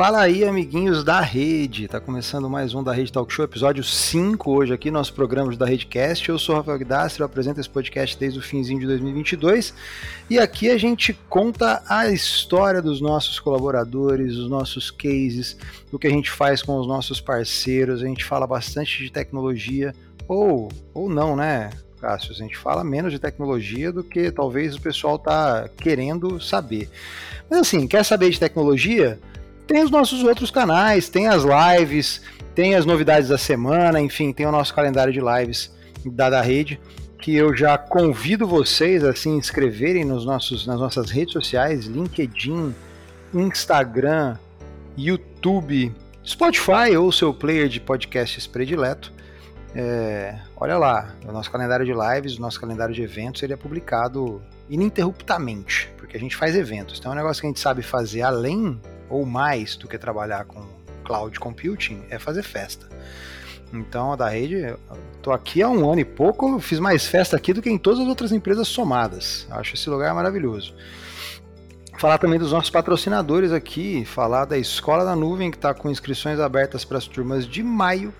Fala aí, amiguinhos da rede. Tá começando mais um da Rede Talk Show, episódio 5 hoje aqui, nosso programa da Redecast. Eu sou o Rafael Guidastro, eu apresento esse podcast desde o finzinho de 2022. E aqui a gente conta a história dos nossos colaboradores, os nossos cases, o que a gente faz com os nossos parceiros. A gente fala bastante de tecnologia, ou, ou não, né? Cássio, a gente fala menos de tecnologia do que talvez o pessoal tá querendo saber. Mas assim, quer saber de tecnologia? Tem os nossos outros canais, tem as lives, tem as novidades da semana, enfim, tem o nosso calendário de lives da, da rede, que eu já convido vocês a se inscreverem nos nossos, nas nossas redes sociais, LinkedIn, Instagram, YouTube, Spotify ou seu player de podcasts predileto. É, olha lá, o nosso calendário de lives, o nosso calendário de eventos, ele é publicado ininterruptamente, porque a gente faz eventos. Então é um negócio que a gente sabe fazer além ou mais do que trabalhar com cloud computing é fazer festa. Então, a da rede, tô aqui há um ano e pouco, fiz mais festa aqui do que em todas as outras empresas somadas. Acho esse lugar maravilhoso. Falar também dos nossos patrocinadores aqui, falar da Escola da Nuvem, que está com inscrições abertas para as turmas de maio.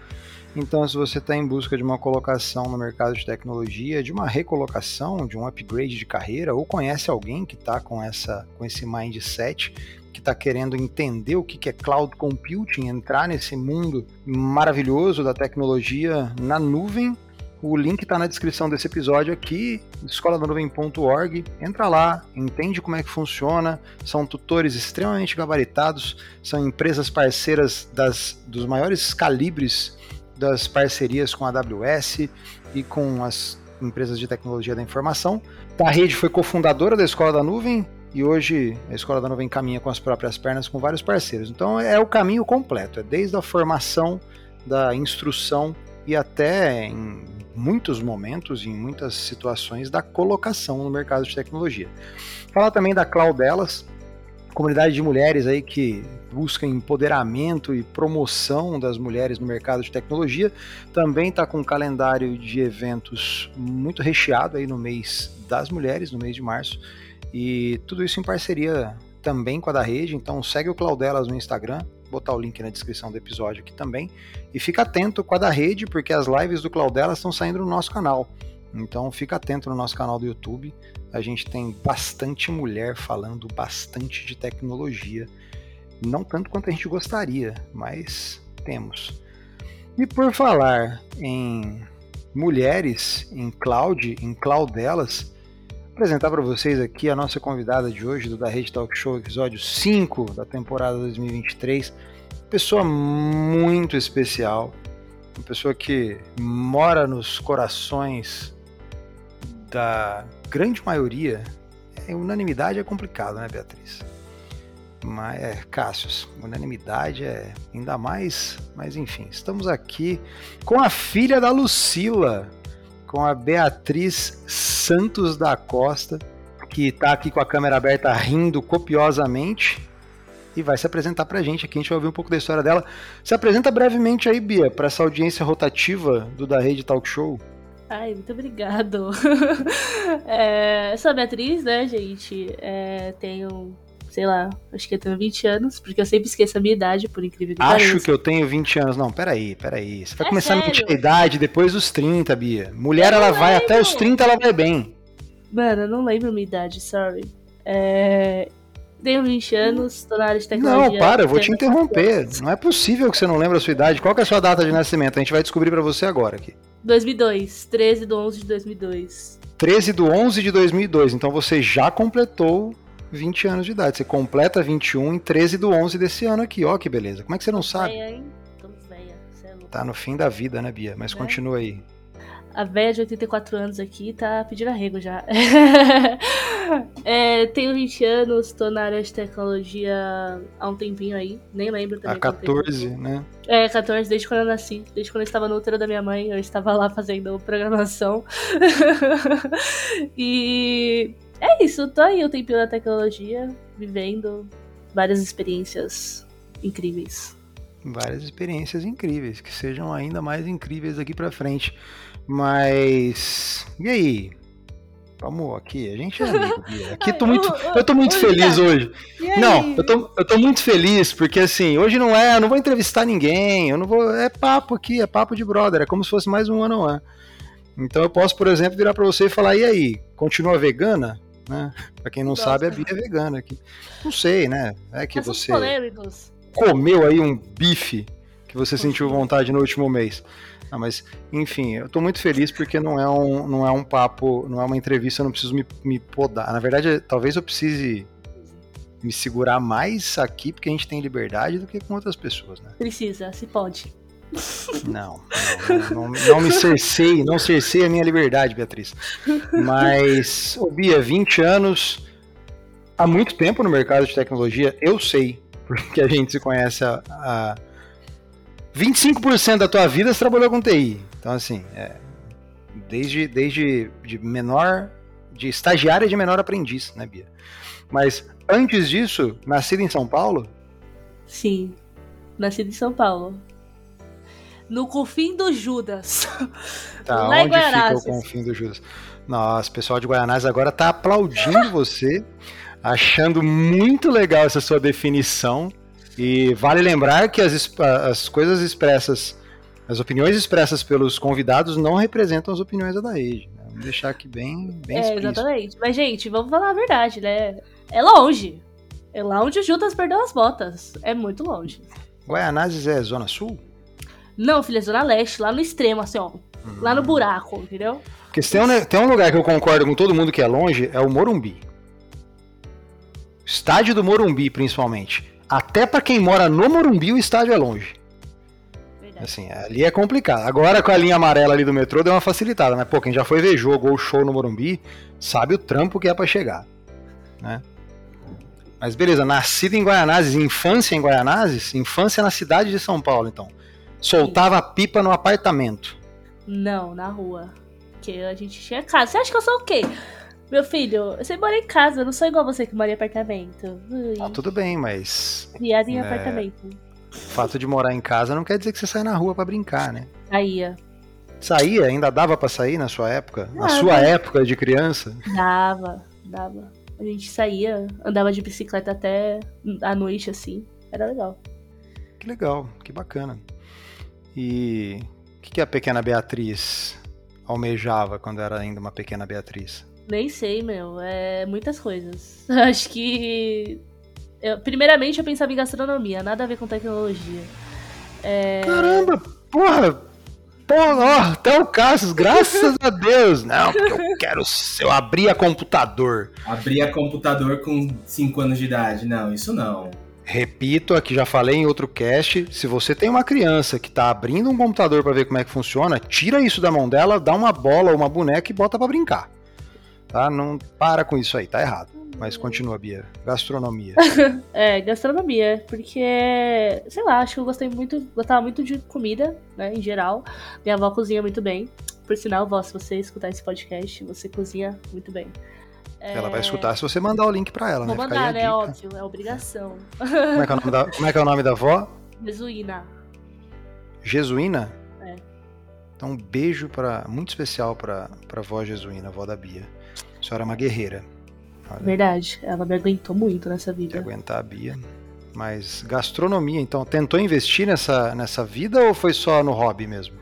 Então, se você está em busca de uma colocação no mercado de tecnologia, de uma recolocação, de um upgrade de carreira, ou conhece alguém que está com, essa, com esse mindset, que está querendo entender o que é cloud computing, entrar nesse mundo maravilhoso da tecnologia na nuvem, o link está na descrição desse episódio aqui, escoladanuvem.org. Entra lá, entende como é que funciona. São tutores extremamente gabaritados, são empresas parceiras das, dos maiores calibres das parcerias com a AWS e com as empresas de tecnologia da informação. A rede foi cofundadora da Escola da Nuvem, e hoje a Escola da Nuvem caminha com as próprias pernas com vários parceiros. Então é o caminho completo, é desde a formação, da instrução e até em muitos momentos, em muitas situações, da colocação no mercado de tecnologia. Falar também da Claudelas, comunidade de mulheres aí que busca empoderamento e promoção das mulheres no mercado de tecnologia, também está com um calendário de eventos muito recheado aí no mês das mulheres, no mês de março. E tudo isso em parceria também com a da rede, então segue o Claudelas no Instagram, botar o link na descrição do episódio aqui também. E fica atento com a da rede, porque as lives do Claudelas estão saindo no nosso canal. Então fica atento no nosso canal do YouTube. A gente tem bastante mulher falando bastante de tecnologia. Não tanto quanto a gente gostaria, mas temos. E por falar em mulheres em cloud, em Claudelas, apresentar para vocês aqui a nossa convidada de hoje do Da Rede Talk Show, episódio 5 da temporada 2023. Pessoa muito especial, uma pessoa que mora nos corações da grande maioria. É, unanimidade é complicado, né, Beatriz? Mas é, Cássius, unanimidade é ainda mais, mas enfim, estamos aqui com a filha da Lucila, com a Beatriz Santos da Costa, que está aqui com a câmera aberta rindo copiosamente e vai se apresentar para a gente aqui. A gente vai ouvir um pouco da história dela. Se apresenta brevemente aí, Bia, para essa audiência rotativa do Da Rede Talk Show. Ai, muito obrigado. é, sou a Beatriz, né, gente? É, tenho sei lá, acho que eu tenho 20 anos, porque eu sempre esqueço a minha idade, por incrível que pareça. Acho que eu tenho 20 anos. Não, peraí, peraí. Você vai é começar sério? a mentir a idade depois dos 30, Bia. Mulher, ela vai até os 30, ela vai bem. Mano, eu não lembro a minha idade, sorry. É... Tenho 20 anos, tô na área de tecnologia. Não, para, eu vou te interromper. Não é possível que você não lembre a sua idade. Qual é a sua data de nascimento? A gente vai descobrir para você agora aqui. 2002, 13 de 11 de 2002. 13 de 11 de 2002. Então você já completou 20 anos de idade. Você completa 21 em 13 do 11 desse ano aqui. Ó, que beleza. Como é que você não sabe? Véia, hein? Véia. É tá no fim da vida, né, Bia? Mas é. continua aí. A velha de 84 anos aqui tá pedindo arrego já. é, tenho 20 anos, tô na área de tecnologia há um tempinho aí. Nem lembro também. Há 14, né? É, 14, desde quando eu nasci. Desde quando eu estava no útero da minha mãe, eu estava lá fazendo programação. e é isso, tô aí o tempinho da tecnologia, vivendo várias experiências incríveis. Várias experiências incríveis, que sejam ainda mais incríveis aqui para frente. Mas e aí? Vamos aqui, a gente é amigo, Bia. Aqui tô muito, eu tô muito feliz hoje. Não, eu tô, eu tô muito feliz porque assim, hoje não é, eu não vou entrevistar ninguém, eu não vou, é papo aqui, é papo de brother, é como se fosse mais um ano one. Então eu posso, por exemplo, virar para você e falar: "E aí, continua vegana?" Né? Para quem não sabe, a Bia é vegana aqui. Não sei, né? É que você polêmicos. comeu aí um bife que você sentiu vontade no último mês. Ah, mas, enfim, eu tô muito feliz porque não é um, não é um papo, não é uma entrevista, eu não preciso me, me podar. Na verdade, talvez eu precise me segurar mais aqui porque a gente tem liberdade do que com outras pessoas, né? Precisa, se pode. Não, não, não, não me cercei, não cercei a minha liberdade, Beatriz. Mas, ô Bia, 20 anos, há muito tempo no mercado de tecnologia, eu sei, porque a gente se conhece há, há 25% da tua vida você trabalhou com TI. Então, assim, é, desde, desde de menor, de estagiária de menor aprendiz, né, Bia? Mas antes disso, nascido em São Paulo? Sim, nascido em São Paulo. No confim do Judas. Tá, Lá onde fica o confim do Judas? Nossa, o pessoal de Guianazes agora tá aplaudindo você, achando muito legal essa sua definição. E vale lembrar que as, as coisas expressas, as opiniões expressas pelos convidados não representam as opiniões da rede. Né? Vamos deixar aqui bem, bem É, exatamente. Mas, gente, vamos falar a verdade, né? É longe. É lá onde o Judas perdeu as botas. É muito longe. Guaianazes é Zona Sul? Não, filha, é Zona Leste, lá no extremo, assim, ó. Hum. Lá no buraco, entendeu? Porque se tem um, tem um lugar que eu concordo com todo mundo que é longe, é o Morumbi. Estádio do Morumbi, principalmente. Até para quem mora no Morumbi, o estádio é longe. Verdade. Assim, ali é complicado. Agora com a linha amarela ali do metrô deu uma facilitada, mas pô, quem já foi ver jogo ou show no Morumbi, sabe o trampo que é para chegar, né? Mas beleza, nascido em Guaianazes, infância em Guaianazes, infância na cidade de São Paulo, então. Soltava a pipa no apartamento. Não, na rua. Que a gente tinha casa. Você acha que eu sou o quê? Meu filho, você mora em casa, eu não sou igual você que mora em apartamento. Ui. Ah, tudo bem, mas. Criado em é... apartamento. O fato de morar em casa não quer dizer que você sai na rua para brincar, né? Saía. Saía? Ainda dava para sair na sua época? Dava. Na sua época de criança? Dava, dava. A gente saía, andava de bicicleta até a noite, assim. Era legal. Que legal, que bacana. E o que, que a pequena Beatriz almejava quando era ainda uma pequena Beatriz? Nem sei, meu. É muitas coisas. Acho que. Eu, primeiramente, eu pensava em gastronomia, nada a ver com tecnologia. É... Caramba, porra! Porra, até o Cassius, graças a Deus! Não, porque eu quero. Eu abri a computador. Abri a computador com 5 anos de idade. Não, isso não. Repito, aqui já falei em outro cast, se você tem uma criança que está abrindo um computador para ver como é que funciona, tira isso da mão dela, dá uma bola ou uma boneca e bota para brincar. Tá? Não para com isso aí, tá errado. Mas continua, Bia. Gastronomia. é, gastronomia. Porque, sei lá, acho que eu gostei muito, gostava muito de comida, né, em geral. Minha avó cozinha muito bem. Por sinal, vó, se você escutar esse podcast, você cozinha muito bem. Ela vai escutar se você mandar o link pra ela, Vou né? mandar, né? Óbvio, é obrigação. Como é, que é o nome da, como é que é o nome da avó? Jesuína. Jesuína? É. Então, um beijo para muito especial pra, pra avó Jesuína, avó da Bia. A senhora é uma guerreira. Olha. Verdade, ela me aguentou muito nessa vida. aguentar a Bia. Mas gastronomia, então, tentou investir nessa, nessa vida ou foi só no hobby mesmo?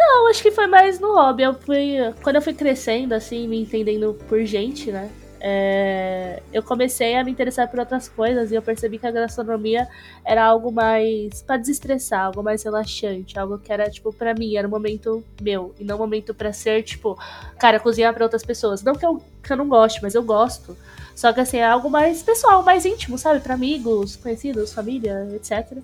Não, acho que foi mais no hobby. Eu fui, quando eu fui crescendo, assim, me entendendo por gente, né? é, eu comecei a me interessar por outras coisas e eu percebi que a gastronomia era algo mais para desestressar, algo mais relaxante, algo que era tipo para mim, era um momento meu e não um momento para ser tipo, cara, cozinhar para outras pessoas. Não que eu, que eu não goste, mas eu gosto. Só que assim, é algo mais pessoal, mais íntimo, sabe? Para amigos, conhecidos, família, etc.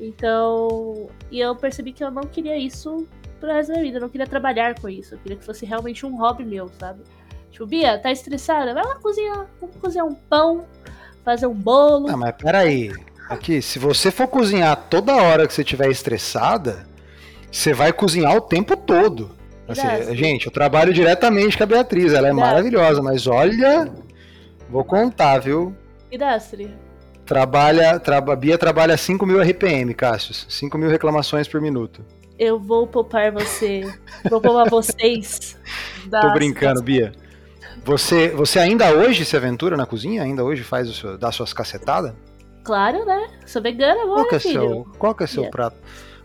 Então, e eu percebi que eu não queria isso pro resto da minha vida, eu não queria trabalhar com isso, eu queria que fosse realmente um hobby meu, sabe? Tipo, Bia, tá estressada? Vai lá cozinhar. Vamos cozinhar um pão, fazer um bolo. Ah, mas peraí. Aqui, se você for cozinhar toda hora que você estiver estressada, você vai cozinhar o tempo todo. Assim, gente, eu trabalho diretamente com a Beatriz, ela é maravilhosa, mas olha, vou contar, viu? Idastre. Trabalha, tra, Bia trabalha 5 mil RPM, Cássio. 5 mil reclamações por minuto. Eu vou poupar você. vou poupar vocês. Tô brincando, Bia. Você, você ainda hoje se aventura na cozinha? Ainda hoje faz o seu, dá suas cacetadas? Claro, né? Sou vegana agora, Qual que é filho. seu, qual que é seu Yeah. prato?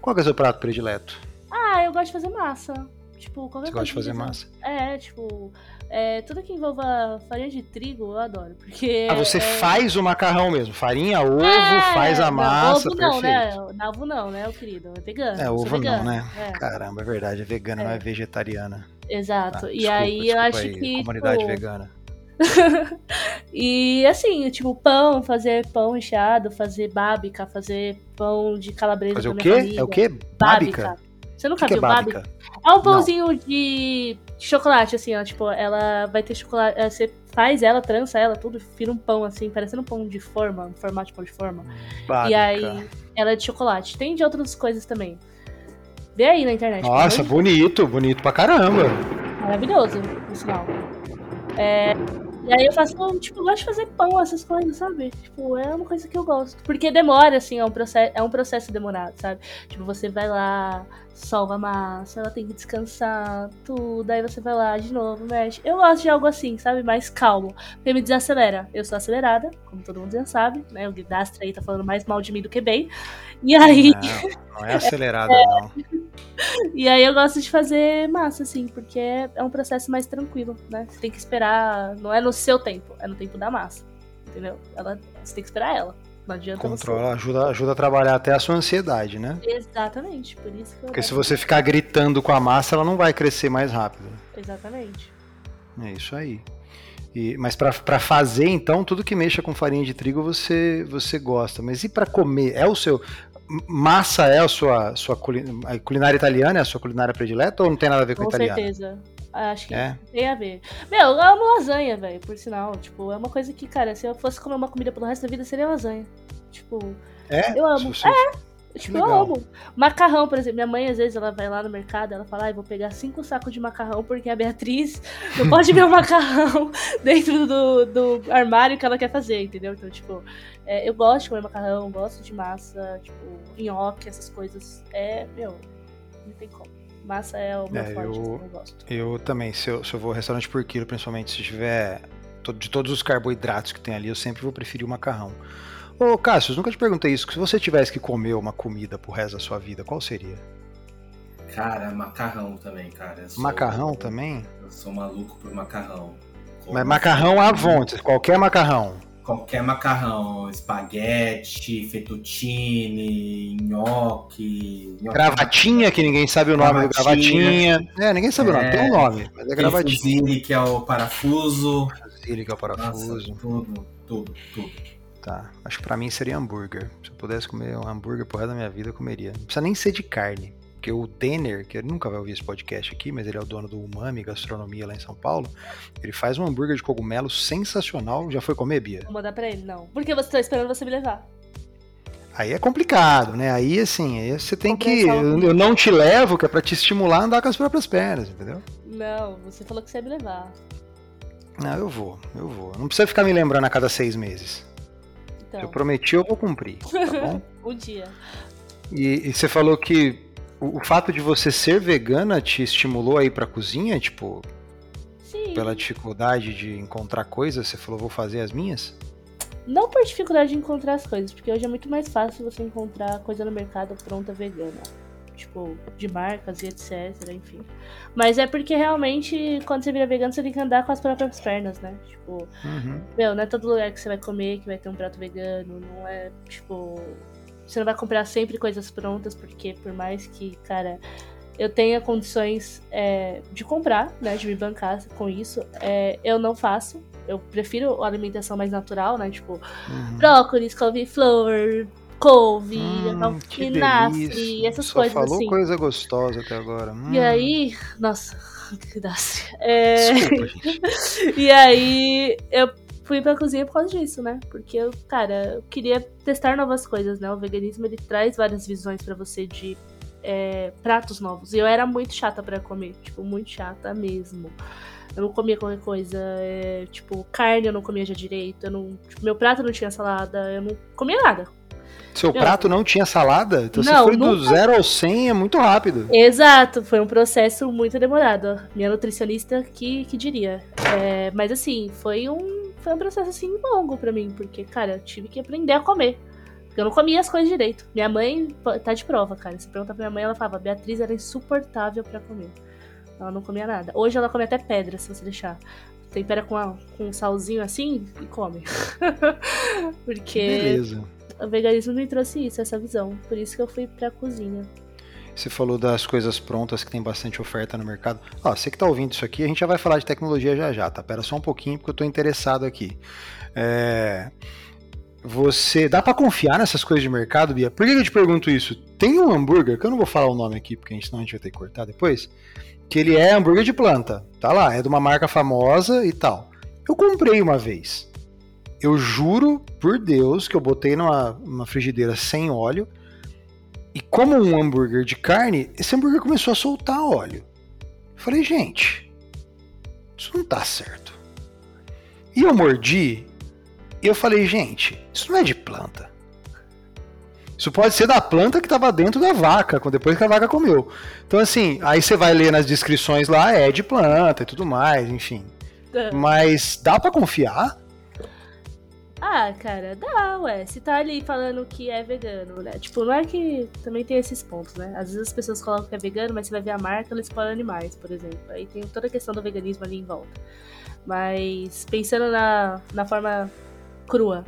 Qual que é seu prato predileto? Ah, eu gosto de fazer massa. Tipo, qualquer Você gosta de coisa fazer que- massa? É, tipo, é, tudo que envolva farinha de trigo eu adoro. Porque. Ah, você é... faz o macarrão mesmo, farinha, ovo, É, faz a massa, ovo não, perfeito. né? Ovo não, né, o querido? É vegano. É, ovo não, né? É, Caramba, é verdade, é vegana, não é É. vegetariana. exato. Tá, e desculpa, aí eu acho aí, que. Comunidade tipo, vegana. E assim, tipo, pão, fazer pão recheado, fazer bábica, fazer pão de calabresa Fazer o quê? família. É o quê? Bábica. Você nunca que, que é viu bábica? bábica? É um pãozinho de chocolate, assim, ó. Tipo, ela vai ter chocolate. eh, Você faz ela, trança ela, tudo, vira um pão, assim, parecendo um pão de forma, um formato de pão de forma. E aí, ela é de chocolate. Tem de outras coisas também. Vê aí na internet. Nossa, bonito, bonito pra caramba. Maravilhoso, por sinal. É, e aí eu faço, tipo, eu gosto de fazer pão, essas coisas, sabe? Tipo, é uma coisa que eu gosto. Porque demora, assim, é um processo, é um processo demorado, sabe? Tipo, você vai lá, solva a massa, ela tem que descansar, tudo, aí você vai lá de novo, mexe. Eu gosto de algo assim, sabe? Mais calmo. Porque me desacelera. Eu sou acelerada, como todo mundo já sabe, né? O Guidastra aí tá falando mais mal de mim do que bem. E aí, Não, não é acelerada, não. E aí eu gosto de fazer massa, assim, porque é é um processo mais tranquilo, né? Você tem que esperar, não é no seu tempo, é no tempo da massa. Entendeu? Ela, você tem que esperar ela. Não adianta Controla, ajuda, ajuda a trabalhar até a sua ansiedade, né? você. Exatamente, por isso que eu Porque se você ficar gritando com a massa, ela não vai crescer mais rápido. Exatamente. É isso aí. E, mas pra pra fazer, então, tudo que mexa com farinha de trigo você, você gosta. Mas e pra comer? É o seu. Massa é a sua, sua culi- a culinária italiana? É a sua culinária predileta ou não tem nada a ver com, Com italiano? certeza. Acho que É? tem a ver. Meu, eu amo lasanha, velho, por sinal. Tipo, é uma coisa que, cara, se eu fosse comer uma comida pelo resto da vida, seria lasanha. Tipo, É? Eu amo. Você- Tipo, eu amo. Macarrão, por exemplo. Minha mãe, às vezes, ela vai lá no mercado, ela fala, ai, vou pegar cinco sacos de macarrão, porque a Beatriz não pode ver o macarrão dentro do, do armário que ela quer fazer, entendeu? Então, tipo, é, eu gosto de comer macarrão, gosto de massa, tipo, nhoque, essas coisas. É, meu, não tem como. Massa é o meu É, forte, eu- eu gosto. Eu também, se eu, se eu vou restaurante por quilo, principalmente se tiver de todos os carboidratos que tem ali, eu sempre vou preferir o macarrão. Ô, Cássio, nunca te perguntei isso. Se você tivesse que comer uma comida pro resto da sua vida, qual seria? Cara, macarrão também, cara. Sou- Macarrão também? Eu sou maluco por macarrão. Como Mas macarrão à vontade, qualquer macarrão. Qualquer macarrão, espaguete, fettuccine, nhoque. nhoque Gravatinha, que ninguém sabe o nome do Gravatinha. gravatinha. É, ninguém sabe o nome, É. tem um nome, mas é gravatinha. fusilli, que é o parafuso. Ele que é o Nossa, parafuso. tudo, tudo, tudo. Tá. Acho que pra mim seria hambúrguer. Se eu pudesse comer um hambúrguer por resto da minha vida, eu comeria. Não precisa nem ser de carne. Porque o Denner, que ele nunca vai ouvir esse podcast aqui, mas ele é o dono do Umami Gastronomia lá em São Paulo, ele faz um hambúrguer de cogumelo sensacional. Já foi comer, Bia? Vou mandar pra ele, não. Porque você tá esperando você me levar. Aí é complicado, né? Aí assim, aí você tem que. Eu, eu não te levo, que é pra te estimular a andar com as próprias pernas, entendeu? Não, você falou que você ia me levar. Não, eu vou, eu vou. Não precisa ficar me lembrando a cada seis meses. Então, Eu prometi, eu vou cumprir, tá bom? um dia. E, e você falou que o, o fato de você ser vegana te estimulou a ir pra cozinha, tipo, Sim. pela dificuldade de encontrar coisas, você falou, vou fazer as minhas? Não por dificuldade de encontrar as coisas, porque hoje é muito mais fácil você encontrar coisa no mercado pronta vegana. Tipo, de marcas e etc, enfim. Mas é porque realmente, quando você vira vegano, você tem que andar com as próprias pernas, né? Tipo, Uhum. meu, não é todo lugar que você vai comer que vai ter um prato vegano, não é, tipo... Você não vai comprar sempre coisas prontas, porque por mais que, cara, eu tenha condições é, de comprar, né, de me bancar com isso, é, eu não faço. Eu prefiro a alimentação mais natural, né, tipo, Uhum. brócolis, couve-flor, couve, Hum, que alfinastre, essas Só coisas falou assim. coisa gostosa até agora. Hum. E aí, nossa, que dácia. É... Desculpa, gente. E aí eu fui pra cozinha por causa disso, né? Porque eu, cara, eu queria testar novas coisas, né? O veganismo ele traz várias visões pra você de é, pratos novos. E eu era muito chata pra comer, tipo, muito chata mesmo. Eu não comia qualquer coisa, é, tipo, carne eu não comia já direito, eu não, tipo, meu prato não tinha salada, eu não comia nada. Seu Meu, prato não tinha salada? Então Não, você foi do nunca- 0 ao 100 é muito rápido. Exato, foi um processo muito demorado. Minha nutricionista que, que diria. É, mas assim, foi um, foi um processo assim longo pra mim, porque, cara, eu tive que aprender a comer. Porque eu não comia as coisas direito. Minha mãe tá de prova, cara. Se pergunta pra minha mãe, ela falava, Beatriz era insuportável pra comer. Ela não comia nada. Hoje ela come até pedra, se você deixar. Tempera com, a- com um salzinho assim e come. porque Beleza. O veganismo me trouxe isso, essa visão. Por isso que eu fui pra cozinha. Você falou das coisas prontas que tem bastante oferta no mercado. Ó, você que tá ouvindo isso aqui, a gente já vai falar de tecnologia já já, tá? Pera só um pouquinho porque eu tô interessado aqui. É... Você. Dá pra confiar nessas coisas de mercado, Bia? Por que eu te pergunto isso? Tem um hambúrguer, que eu não vou falar o nome aqui, porque senão a gente vai ter que cortar depois. Que ele é hambúrguer de planta. Tá lá, é de uma marca famosa e tal. Eu comprei uma vez. Eu juro por Deus que eu botei numa, numa frigideira sem óleo. E como um hambúrguer de carne, esse hambúrguer começou a soltar óleo. Eu falei, gente, isso não tá certo. E eu mordi e eu falei, gente, isso não é de planta. Isso pode ser da planta que estava dentro da vaca, depois que a vaca comeu. Então, assim, aí você vai ler nas descrições lá, é de planta e tudo mais, enfim. Mas dá pra confiar? Ah, cara, dá, ué. Se tá ali falando que é vegano, né? Tipo, não é que também tem esses pontos, né? Às vezes as pessoas colocam que é vegano, mas você vai ver a marca, eles põem animais, por exemplo. Aí tem toda a questão do veganismo ali em volta. Mas pensando na, na forma crua.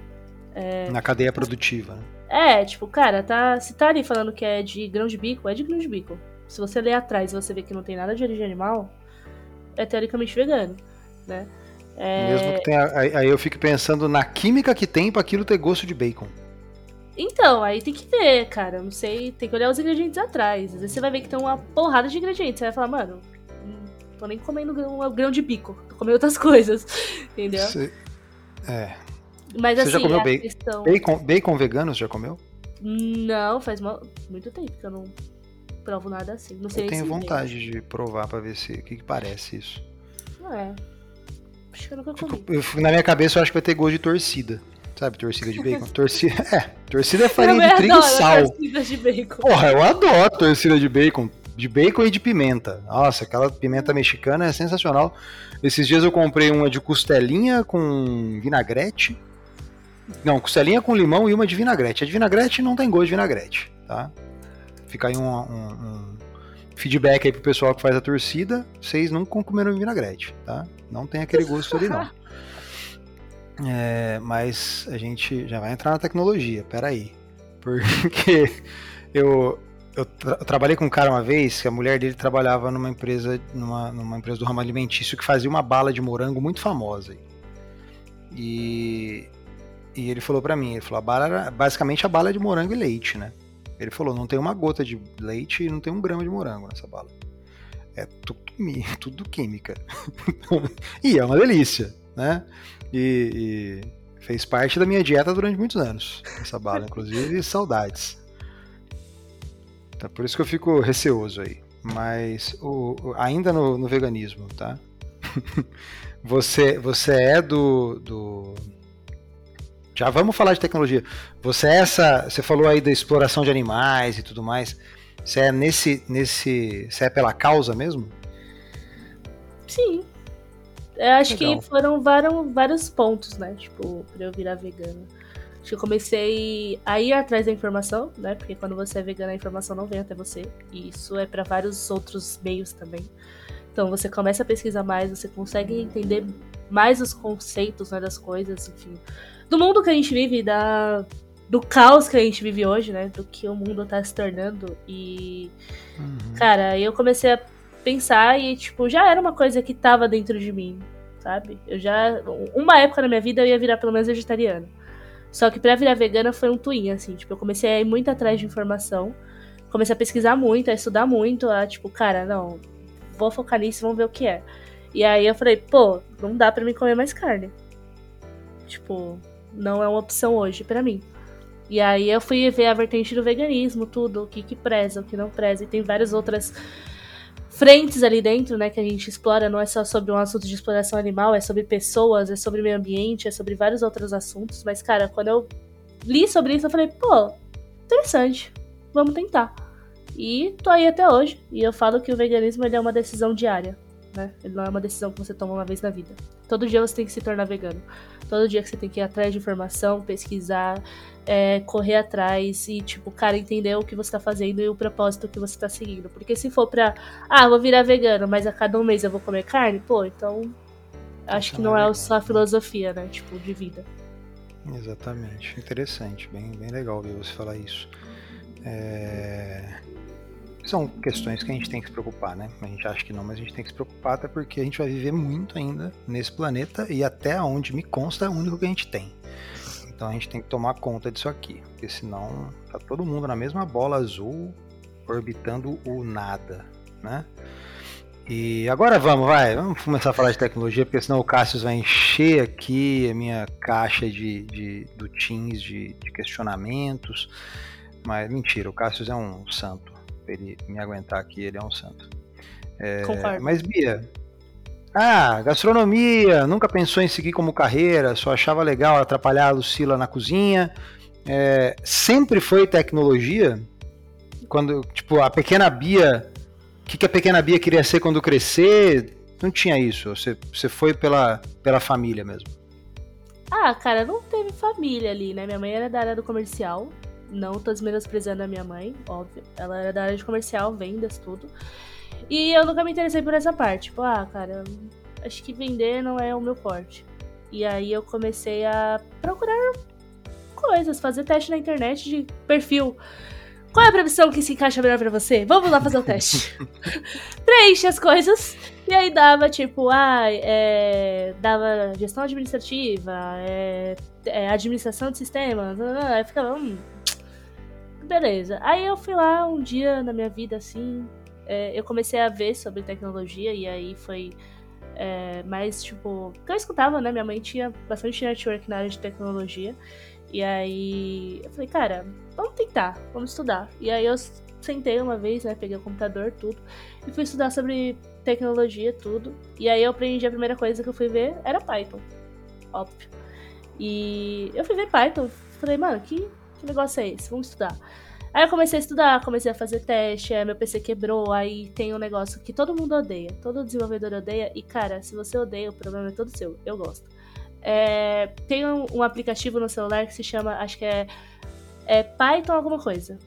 Na cadeia produtiva. né? É, tipo, cara, tá, se tá ali falando que é de grão de bico, é de grão de bico. Se você ler atrás e você vê que não tem nada de origem animal, é teoricamente vegano, né? É, Mesmo que tenha. Aí, eu fico pensando na química que tem pra aquilo ter gosto de bacon. Então, aí tem que ver, cara. Não sei, tem que olhar os ingredientes atrás. Às vezes você vai ver que tem uma porrada de ingredientes. Você vai falar, mano, não tô nem comendo grão, grão de bico, tô comendo outras coisas. Entendeu? Cê- é. Mas Você assim, já comeu bacon? questão. Bacon, bacon vegano você já comeu? Não, faz mo- muito tempo que eu não provo nada assim. Não sei Eu tenho vontade de provar pra ver se o que, que parece isso. vem. É. Acho que eu nunca comi. Eu- na minha cabeça eu acho que vai ter gosto de torcida. Sabe, torcida de bacon? torcida, é, torcida é farinha Eu de trigo e sal. torcidas de bacon. Porra, eu adoro torcida de bacon. De bacon e de pimenta. Nossa, aquela pimenta mexicana é sensacional. Esses dias eu comprei uma de costelinha com vinagrete. Não, costelinha com limão e uma de vinagrete. A de vinagrete não tem gosto de vinagrete, tá? Fica aí um, um- um feedback aí pro pessoal que faz a torcida. Vocês nunca comeram vinagrete, tá? Não tem aquele gosto ali, não. É, mas a gente já vai entrar na tecnologia, peraí. Porque eu, eu, tra- eu trabalhei com um cara uma vez que a mulher dele trabalhava numa empresa, numa, numa empresa do ramo alimentício que fazia uma bala de morango muito famosa. E, e ele falou pra mim, ele falou, a bala era basicamente a bala é de morango e leite, né? Ele falou, não tem uma gota de leite e não tem um grama de morango nessa bala. É tudo, tudo química. e é uma delícia, né? E, e fez parte da minha dieta durante muitos anos. Essa bala, inclusive, saudades. Tá, por isso que eu fico receoso aí. Mas o- ainda no, no veganismo, tá? você, você é do, do. Já vamos falar de tecnologia. Você é essa. Você falou aí da exploração de animais e tudo mais. Você é nesse. nesse você é pela causa mesmo? Sim. Eu acho Legal. que foram vários, vários pontos, né? Tipo, pra eu virar vegana. Acho que eu comecei a ir atrás da informação, né? Porque quando você é vegana, a informação não vem até você. E isso é pra vários outros meios também. Então você começa a pesquisar mais, você consegue entender mais os conceitos né, das coisas, enfim. Do mundo que a gente vive, da, do caos que a gente vive hoje, né? Do que o mundo tá se tornando. E Cara, aí eu comecei a pensar e, tipo, já era uma coisa que tava dentro de mim, sabe? Eu já. Uma época na minha vida eu ia virar pelo menos vegetariana. Só que pra virar vegana foi um twin, assim. Tipo, eu comecei a ir muito atrás de informação. Comecei a pesquisar muito, a estudar muito, a, tipo, cara, não, vou focar nisso, vamos ver o que é. E aí eu falei, pô, não dá pra mim comer mais carne. Tipo, não é uma opção hoje pra mim. E aí eu fui ver a vertente do veganismo, tudo, o que que preza, o que não preza. E tem várias outras frentes ali dentro, né, que a gente explora. Não é só sobre um assunto de exploração animal, é sobre pessoas, é sobre meio ambiente, é sobre vários outros assuntos. Mas, cara, quando eu li sobre isso, eu falei, pô, interessante, vamos tentar. E tô aí até hoje. E eu falo que o veganismo é uma decisão diária. Né? Ele não é uma decisão que você toma uma vez na vida. Todo dia você tem que se tornar vegano. Todo dia que você tem que ir atrás de informação, pesquisar, é, correr atrás e, tipo, cara, entender o que você tá fazendo e o propósito que você tá seguindo. Porque se for pra, ah, vou virar vegano, mas a cada um mês eu vou comer carne, pô, então. Acho que não é só a filosofia, né? Tipo, de vida. Exatamente. Interessante. Bem, bem legal ver você falar isso. É são questões que a gente tem que se preocupar, né? A gente acha que não, mas a gente tem que se preocupar até porque a gente vai viver muito ainda nesse planeta e até onde me consta é o único que a gente tem. Então a gente tem que tomar conta disso aqui, porque senão tá todo mundo na mesma bola azul orbitando o nada, né? E agora vamos, vai, vamos começar a falar de tecnologia, porque senão o Cassius vai encher aqui a minha caixa de, de do Teams de, de questionamentos. Mas mentira, o Cassius é um santo ele me aguentar aqui, ele é um santo. É, mas, Bia, ah, gastronomia, nunca pensou em seguir como carreira, só achava legal atrapalhar a Lucila na cozinha. É, sempre foi tecnologia? Quando, tipo, a pequena Bia, o que, que a pequena Bia queria ser quando crescer? Não tinha isso, você, você foi pela, pela família mesmo. Ah, cara, não teve família ali, né? Minha mãe era da área do comercial, não tô desmenosprezando a minha mãe, óbvio. Ela era da área de comercial, vendas, tudo. E eu nunca me interessei por essa parte. Tipo, ah, cara, acho que vender não é o meu forte. E aí eu comecei a procurar coisas, fazer teste na internet de perfil. Qual é a profissão que se encaixa melhor pra você? Vamos lá fazer o teste. Preenche as coisas. E aí dava, tipo, ah, é, dava gestão administrativa, é, é, administração de sistemas. Aí ficava, hum, beleza. Aí eu fui lá um dia na minha vida, assim, é, eu comecei a ver sobre tecnologia e aí foi é, mais, tipo... Porque eu escutava, né? Minha mãe tinha bastante network na área de tecnologia. E aí eu falei, cara, vamos tentar, vamos estudar. E aí eu sentei uma vez, né? Peguei o computador, tudo. E fui estudar sobre tecnologia, tudo. E aí eu aprendi a primeira coisa que eu fui ver era Python. Óbvio. E eu fui ver Python. Falei, mano, que que negócio é esse? Vamos estudar. Aí eu comecei a estudar, comecei a fazer teste, aí meu PC quebrou, aí tem um negócio que todo mundo odeia, todo desenvolvedor odeia, e cara, se você odeia, o problema é todo seu, eu gosto. É, tem um, um, aplicativo no celular que se chama, acho que é, é, Python alguma coisa,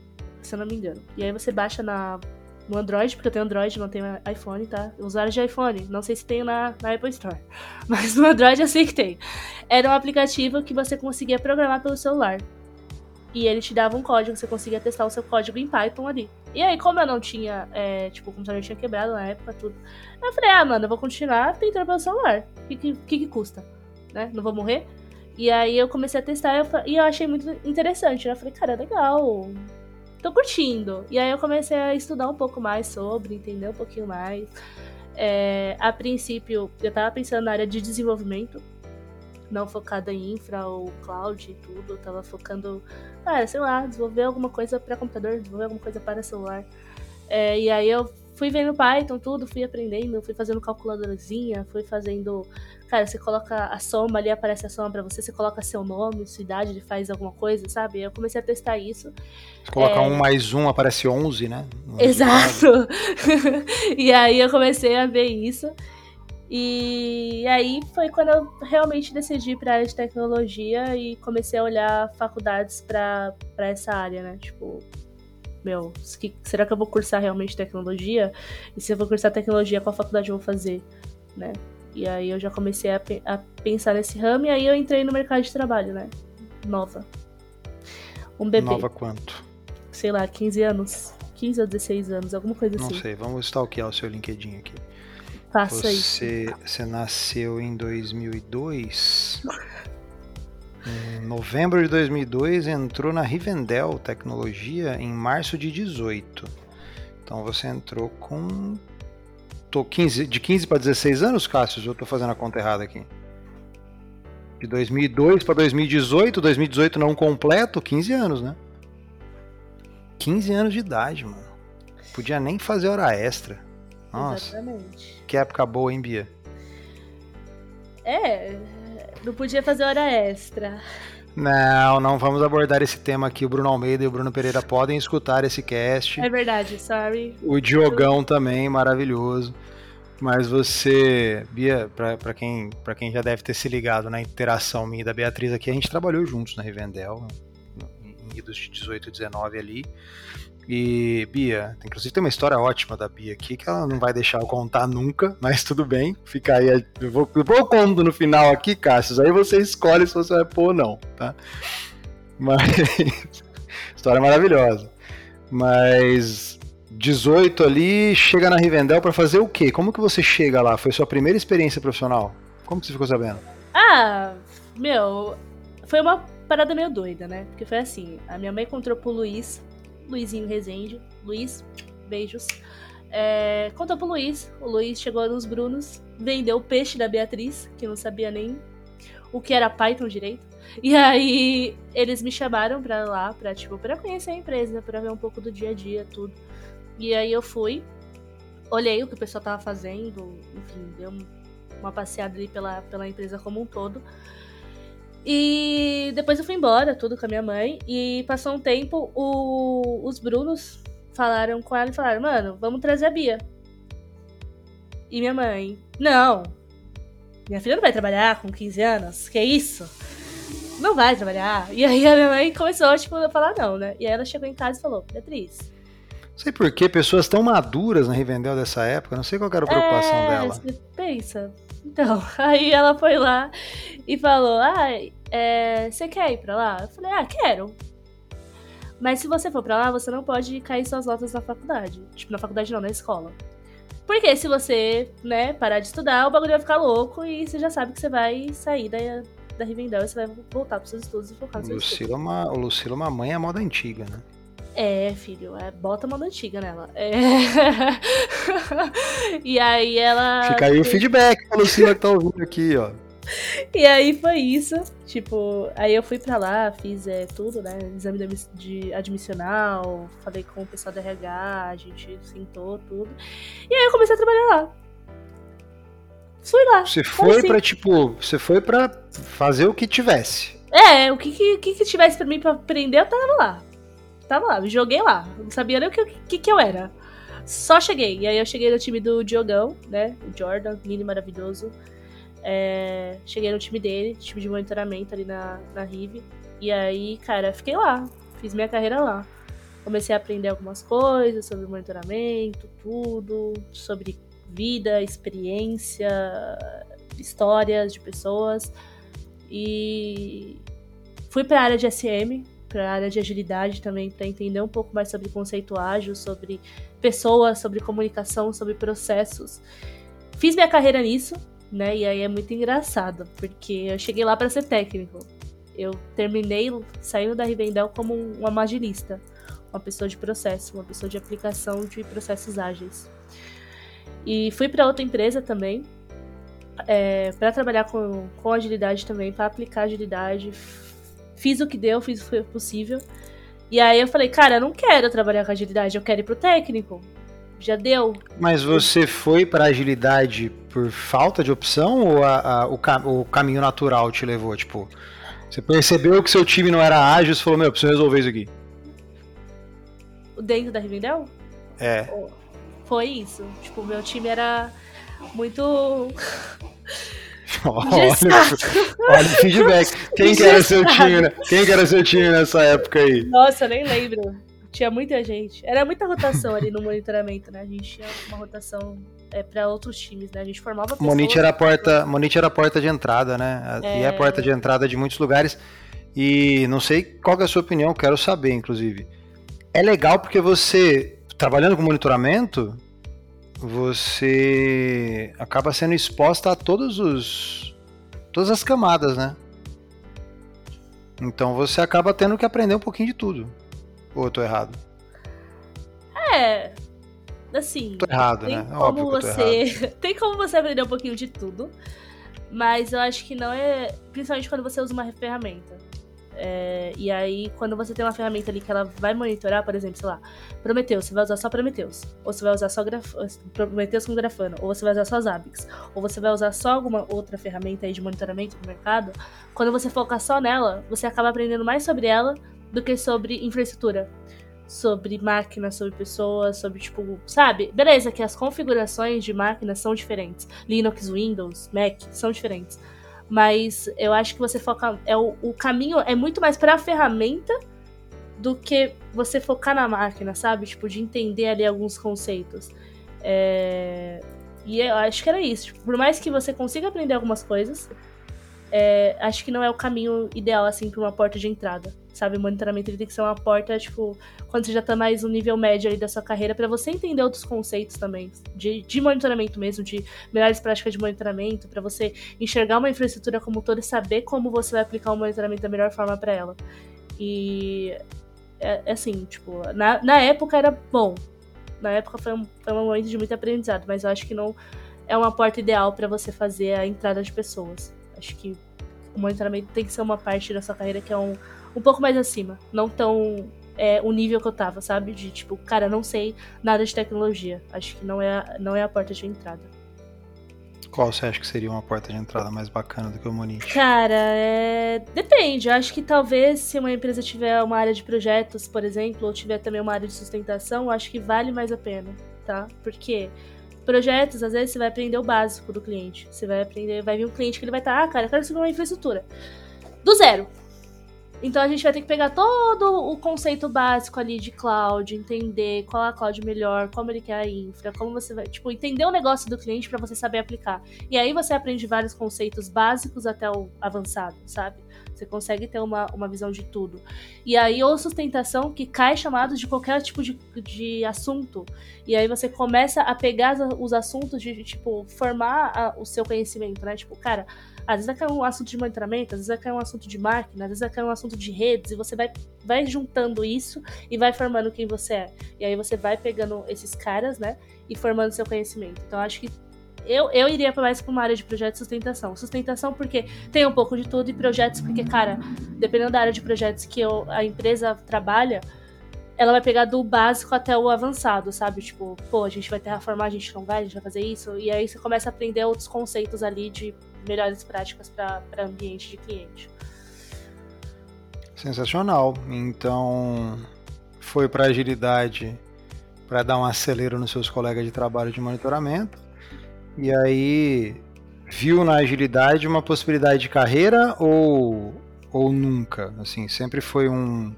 se eu não me engano. E aí você baixa na, no Android, porque eu tenho Android, não tenho iPhone, tá? Usuário de iPhone, não sei se tem na, na Apple Store, mas no Android eu sei que tem. Era um aplicativo que você conseguia programar pelo celular. E ele te dava um código, você conseguia testar o seu código em Python ali. E aí, como eu não tinha, é, tipo, o computador tinha quebrado na época, tudo. Eu falei, ah, mano, eu vou continuar tentando pelo celular. O que, que, que, custa? Né? Não vou morrer? E aí eu comecei a testar eu, e eu achei muito interessante. Né? Eu falei, cara, legal. Tô curtindo. E aí eu comecei a estudar um pouco mais sobre, entender um pouquinho mais. É, a princípio, eu tava pensando na área de desenvolvimento não focada em infra ou cloud e tudo. Eu tava focando, cara, sei lá, desenvolver alguma coisa para computador, desenvolver alguma coisa para celular. É, e aí eu fui vendo Python, tudo, fui aprendendo, fui fazendo calculadorzinha, fui fazendo. Cara, você coloca a soma ali, aparece a soma pra você, você coloca seu nome, sua idade, ele faz alguma coisa, sabe? Eu comecei a testar isso. Você coloca é... um mais um, aparece 11, né? Exato! e aí eu comecei a ver isso. E aí foi quando eu realmente decidi para área de tecnologia e comecei a olhar faculdades para essa área, né? Tipo, meu, será que eu vou cursar realmente tecnologia? E se eu vou cursar tecnologia, qual faculdade eu vou fazer, né? E aí eu já comecei a, a pensar nesse ramo e aí eu entrei no mercado de trabalho, né? Nova. Um bebê. Nova quanto? Sei lá, 15 anos. 15 ou 16 anos, alguma coisa Não assim. Não sei, vamos stalkear o seu LinkedIn aqui. Faça você, isso. Você nasceu em 2002. em novembro de 2002 entrou na Rivendell Tecnologia em março de 18. Então você entrou com tô 15, de 15 para 16 anos, Cássio, eu tô fazendo a conta errada aqui. De 2002 para 2018, 2018 não completo, 15 anos, né? 15 anos de idade, mano. Podia nem fazer hora extra. Nossa. Exatamente. Que época boa, hein, Bia? É, não podia fazer hora extra. Não, não vamos abordar esse tema aqui. O Bruno Almeida e o Bruno Pereira podem escutar esse cast. É verdade, sorry. O Diogão também, maravilhoso. Mas você, Bia, para quem, pra quem já deve ter se ligado na interação minha e da Beatriz aqui, a gente trabalhou juntos na Rivendell, em idos de 18 e 19 ali. E Bia, inclusive tem uma história ótima da Bia aqui que ela não vai deixar eu contar nunca, mas tudo bem, fica aí. Eu vou, eu vou conto no final aqui, Cassius, aí você escolhe se você vai pôr ou não, tá? Mas. história maravilhosa. Mas 18 ali, chega na Rivendell para fazer o quê? Como que você chega lá? Foi sua primeira experiência profissional? Como que você ficou sabendo? Ah, meu, foi uma parada meio doida, né? Porque foi assim, a minha mãe encontrou pro Luiz Luizinho Rezende. Luiz, beijos. É, contou pro Luiz. O Luiz chegou nos Brunos, vendeu o peixe da Beatriz, que não sabia nem o que era Python direito. E aí eles me chamaram pra lá, pra, tipo, pra conhecer a empresa, pra ver um pouco do dia a dia, tudo. E aí eu fui, olhei o que o pessoal tava fazendo, enfim, deu uma passeada ali pela, pela empresa como um todo. E depois eu fui embora, tudo com a minha mãe. E passou um tempo, o, os Brunos falaram com ela e falaram: Mano, vamos trazer a Bia. E minha mãe: Não, minha filha não vai trabalhar com 15 anos, que isso? Não vai trabalhar. E aí a minha mãe começou, tipo, a falar não, né? E aí ela chegou em casa e falou: Beatriz. Não sei por que pessoas tão maduras na Rivendell dessa época, não sei qual era a preocupação é, dela. Você pensa, então, aí ela foi lá e falou: Ah, é, você quer ir pra lá? Eu falei: Ah, quero. Mas se você for pra lá, você não pode cair suas notas na faculdade. Tipo, na faculdade não, na escola. Porque se você, né, parar de estudar, o bagulho vai ficar louco e você já sabe que você vai sair da, da Rivendell e você vai voltar pros seus estudos e focar nos seus Lucila, estudos. Uma, o Lucila, uma mãe é a moda antiga, né? É, filho, é, bota a moda antiga nela. É... e aí ela. Fica aí o feedback pra Lucila que tá ouvindo aqui, ó. E aí foi isso. Tipo, aí eu fui pra lá, fiz é, tudo, né? Exame de admissional, falei com o pessoal da RH, a gente sentou, tudo. E aí eu comecei a trabalhar lá. Fui lá. Você foi assim. pra, tipo, você foi pra fazer o que tivesse. É, o que, que, que tivesse pra mim pra aprender, eu tava lá tava lá, joguei lá. Não sabia nem o que, que, que eu era. Só cheguei. E aí eu cheguei no time do Diogão, né? O Jordan, e maravilhoso. É, cheguei no time dele, time de monitoramento ali na, na Rive. E aí, cara, fiquei lá. Fiz minha carreira lá. Comecei a aprender algumas coisas sobre monitoramento, tudo, sobre vida, experiência, histórias de pessoas. E fui para a área de SM, para a área de agilidade também, para entender um pouco mais sobre conceito ágil, sobre pessoas, sobre comunicação, sobre processos. Fiz minha carreira nisso, né? E aí é muito engraçado, porque eu cheguei lá para ser técnico. Eu terminei saindo da Rivendell como uma magilista, uma pessoa de processo, uma pessoa de aplicação de processos ágeis. E fui para outra empresa também, é, para trabalhar com, com agilidade também, para aplicar agilidade, Fiz o que deu, fiz o que foi possível. E aí eu falei, cara, eu não quero trabalhar com agilidade, eu quero ir pro técnico. Já deu. Mas você foi para agilidade por falta de opção ou a, a, o, o, caminho natural te levou? Tipo, você percebeu que seu time não era ágil e falou, meu, preciso resolver isso aqui. Dentro da Rivendell? É. Foi isso. Tipo, meu time era muito olha, olha o feedback. Quem que era seu time, né? Quem que era seu time nessa época aí? Nossa, eu nem lembro. Tinha muita gente. Era muita rotação ali no monitoramento, né? A gente tinha uma rotação é, para outros times, né? A gente formava pessoas... Monite era a porta, Monite era a porta de entrada, né? É... E é a porta de entrada de muitos lugares. E não sei qual é a sua opinião, quero saber, inclusive. É legal porque você, trabalhando com monitoramento, você acaba sendo exposta a todos os todas as camadas, né? Então você acaba tendo que aprender um pouquinho de tudo. Ou eu tô errado? É. Assim. Tô errado, tem né? Como Óbvio você... tem como você aprender um pouquinho de tudo. Mas eu acho que não é. Principalmente quando você usa uma ferramenta. É, e aí, quando você tem uma ferramenta ali que ela vai monitorar, por exemplo, sei lá, Prometheus, você vai usar só Prometheus, ou você vai usar só graf... Prometheus com Grafana, ou você vai usar só Zabbix, ou você vai usar só alguma outra ferramenta aí de monitoramento no mercado, quando você focar só nela, você acaba aprendendo mais sobre ela do que sobre infraestrutura. Sobre máquinas, sobre pessoas, sobre tipo, sabe? Beleza, que as configurações de máquinas são diferentes. Linux, Windows, Mac são diferentes mas eu acho que você foca. É o, o caminho é muito mais para a ferramenta do que você focar na máquina, sabe? Tipo, de entender ali alguns conceitos. É... E eu acho que era isso. Tipo, por mais que você consiga aprender algumas coisas, é, acho que não é o caminho ideal, assim, para uma porta de entrada. Sabe? Monitoramento ele tem que ser uma porta, tipo, quando você já tá mais no nível médio ali da sua carreira, para você entender outros conceitos também. De, de monitoramento mesmo, de melhores práticas de monitoramento, para você enxergar uma infraestrutura como um todo e saber como você vai aplicar o monitoramento da melhor forma para ela. E é, é, assim, tipo, na, na época era bom. Na época foi um, foi um momento de muito aprendizado, mas eu acho que não é uma porta ideal para você fazer a entrada de pessoas. Acho que o monitoramento tem que ser uma parte da sua carreira que é um, um pouco mais acima. Não tão é, o nível que eu tava, sabe? De tipo, cara, não sei nada de tecnologia. Acho que não é, a, não é a porta de entrada. Qual você acha que seria uma porta de entrada mais bacana do que o Monite? Cara, é... depende. Eu acho que talvez se uma empresa tiver uma área de projetos, por exemplo, ou tiver também uma área de sustentação, acho que vale mais a pena, tá? Porque Projetos, às vezes você vai aprender o básico do cliente. Você vai aprender, vai vir um cliente que ele vai estar, tá, ah, cara, eu quero subir uma infraestrutura. Do zero. Então a gente vai ter que pegar todo o conceito básico ali de cloud, entender qual é a cloud melhor, como ele quer a infra, como você vai, tipo, entender o negócio do cliente para você saber aplicar. E aí você aprende vários conceitos básicos até o avançado, sabe? Você consegue ter uma, uma visão de tudo. E aí, ou sustentação que cai chamados de qualquer tipo de, de assunto. E aí você começa a pegar os assuntos de, tipo, formar a, o seu conhecimento, né? Tipo, cara, às vezes vai cair um assunto de monitoramento, às vezes vai cair um assunto de máquina, às vezes vai cair um assunto de redes, e você vai, vai juntando isso e vai formando quem você é. E aí você vai pegando esses caras, né? E formando seu conhecimento. Então acho que eu, eu iria mais para uma área de projetos de sustentação. Sustentação porque tem um pouco de tudo e projetos porque, cara, dependendo da área de projetos que eu, a empresa trabalha, ela vai pegar do básico até o avançado, sabe? Tipo, pô, a gente vai terraformar, a gente não vai, a gente vai fazer isso. E aí você começa a aprender outros conceitos ali de melhores práticas para ambiente de cliente. Sensacional. Então, foi para agilidade para dar um acelero nos seus colegas de trabalho de monitoramento e aí viu na agilidade uma possibilidade de carreira ou ou nunca? Assim, sempre foi um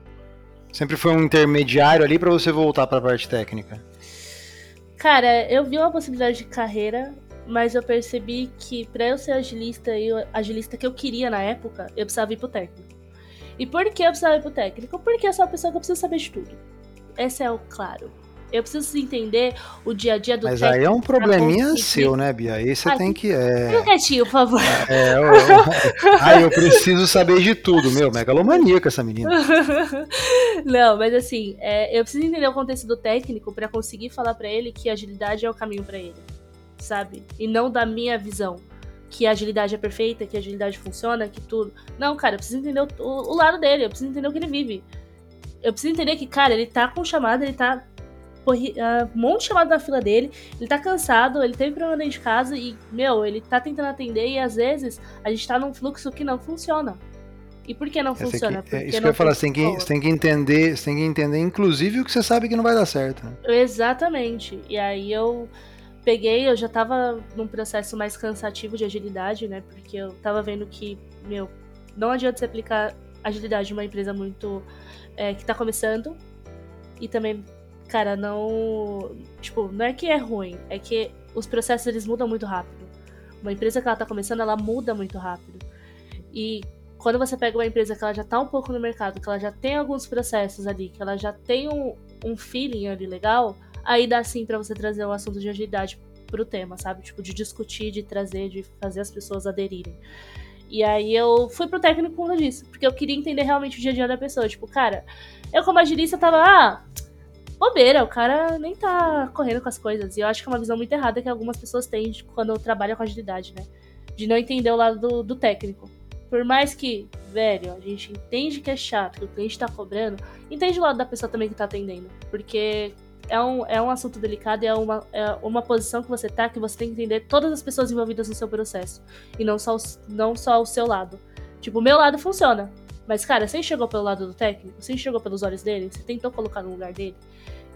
sempre foi um intermediário ali para você voltar para a parte técnica. Cara, eu vi uma possibilidade de carreira, mas eu percebi que para eu ser agilista e agilista que eu queria na época, eu precisava ir pro técnico. E por que eu precisava ir pro técnico? Porque eu sou uma pessoa que eu preciso saber de tudo. Esse é o claro. Eu preciso entender o dia a dia do Mas aí é um probleminha seu, né, Bia? Aí você tem que. É... Fica quietinho, por favor. É, eu, eu... Aí eu preciso saber de tudo, meu. Megalomaníaca essa menina. Não, mas assim, é, eu preciso entender o contexto do técnico para conseguir falar para ele que agilidade é o caminho para ele, sabe? E não da minha visão que a agilidade é perfeita, que a agilidade funciona, que tudo. Não, cara, eu preciso entender o, o, lado dele, eu preciso entender o que ele vive. Eu preciso entender que, cara, ele tá com chamada, ele tá uh, um monte de chamado na fila dele, ele tá cansado, ele teve problema dentro de casa e, meu, ele tá tentando atender e às vezes a gente tá num fluxo que não funciona. E por que não funciona? Que, é, isso que eu ia falar, você tem, que, você tem que entender, você tem que entender, inclusive, o que você sabe que não vai dar certo. Né? Exatamente. E aí eu peguei, eu já tava num processo mais cansativo de agilidade, né? Porque eu tava vendo que, meu, não adianta você aplicar agilidade em uma empresa muito. É, que tá começando. E também cara, não. Tipo, não é que é ruim, é que os processos eles mudam muito rápido. Uma empresa que ela tá começando, ela muda muito rápido. E quando você pega uma empresa que ela já tá um pouco no mercado, que ela já tem alguns processos ali, que ela já tem um, um feeling ali legal, aí dá sim para você trazer um assunto de agilidade pro tema, sabe? Tipo, de discutir, de trazer, de fazer as pessoas aderirem. E aí eu fui pro técnico por disso, porque eu queria entender realmente o dia a dia da pessoa. Tipo, cara, eu como agilista tava, ah, bobeira, o cara nem tá correndo com as coisas. E eu acho que é uma visão muito errada que algumas pessoas têm quando trabalham com agilidade, né? De não entender o lado do, do técnico. por mais que, velho, a gente entende que é chato, que o cliente tá cobrando, entende o lado da pessoa também que tá atendendo. Porque é um, é um assunto delicado e é uma, é uma posição que você tá que você tem que entender todas as pessoas envolvidas no seu processo. E não só, não só o seu lado. Tipo, o meu lado funciona. Mas, cara, você enxergou pelo lado do técnico? Você enxergou pelos olhos dele? Você tentou colocar no lugar dele?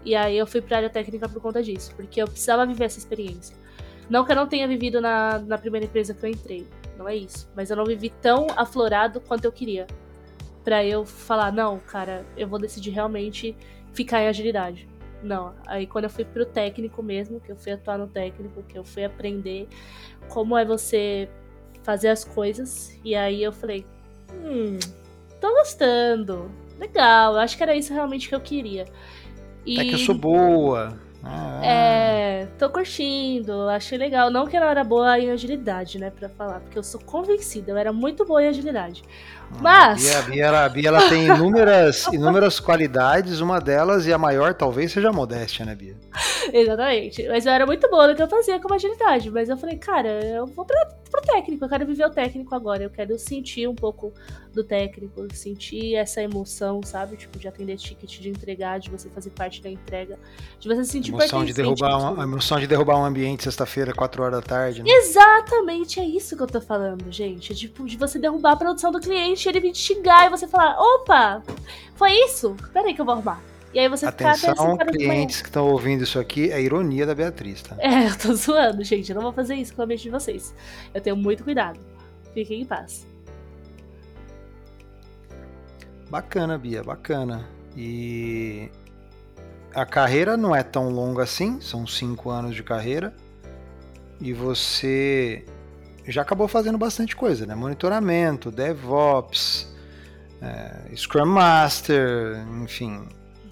E aí eu fui pra área técnica por conta disso. Porque eu precisava viver essa experiência. Não que eu não tenha vivido na, na primeira empresa que eu entrei. Não é isso. Mas eu não vivi tão aflorado quanto eu queria. Pra eu falar, não, cara, eu vou decidir realmente ficar em agilidade. Não, aí quando eu fui pro técnico mesmo, que eu fui atuar no técnico, que eu fui aprender como é você fazer as coisas, e aí eu falei, hum, tô gostando, legal, acho que era isso realmente que eu queria. E... É que eu sou boa. Ah. É, tô curtindo, achei legal. Não que ela era boa em agilidade, né, pra falar, porque eu sou convencida, eu era muito boa em agilidade. Mas. A Bia, a Bia, ela, a Bia ela tem inúmeras, inúmeras qualidades, uma delas, e a maior talvez seja a modéstia, né, Bia? Exatamente. Mas eu era muito boa no que eu fazia com agilidade. Mas eu falei, cara, eu vou pra, pro técnico, eu quero viver o técnico agora. Eu quero sentir um pouco do técnico, sentir essa emoção, sabe? Tipo, de atender ticket, de entregar, de você fazer parte da entrega, de você se sentir emoção de derrubar uma, A emoção de derrubar um ambiente sexta-feira, 4 horas da tarde. Né? Exatamente, é isso que eu tô falando, gente. Tipo, de você derrubar a produção do cliente, ele vir te xingar e você falar, opa, foi isso? Peraí que eu vou arrumar. E aí você Atenção, fica até clientes que estão ouvindo isso aqui, é ironia da Beatriz, tá? É, eu tô zoando, gente. Eu não vou fazer isso com a mente de vocês. Eu tenho muito cuidado. Fiquem em paz. Bacana, Bia, bacana. E a carreira não é tão longa assim, são cinco anos de carreira. E você já acabou fazendo bastante coisa, né? Monitoramento, DevOps, é, Scrum Master, enfim,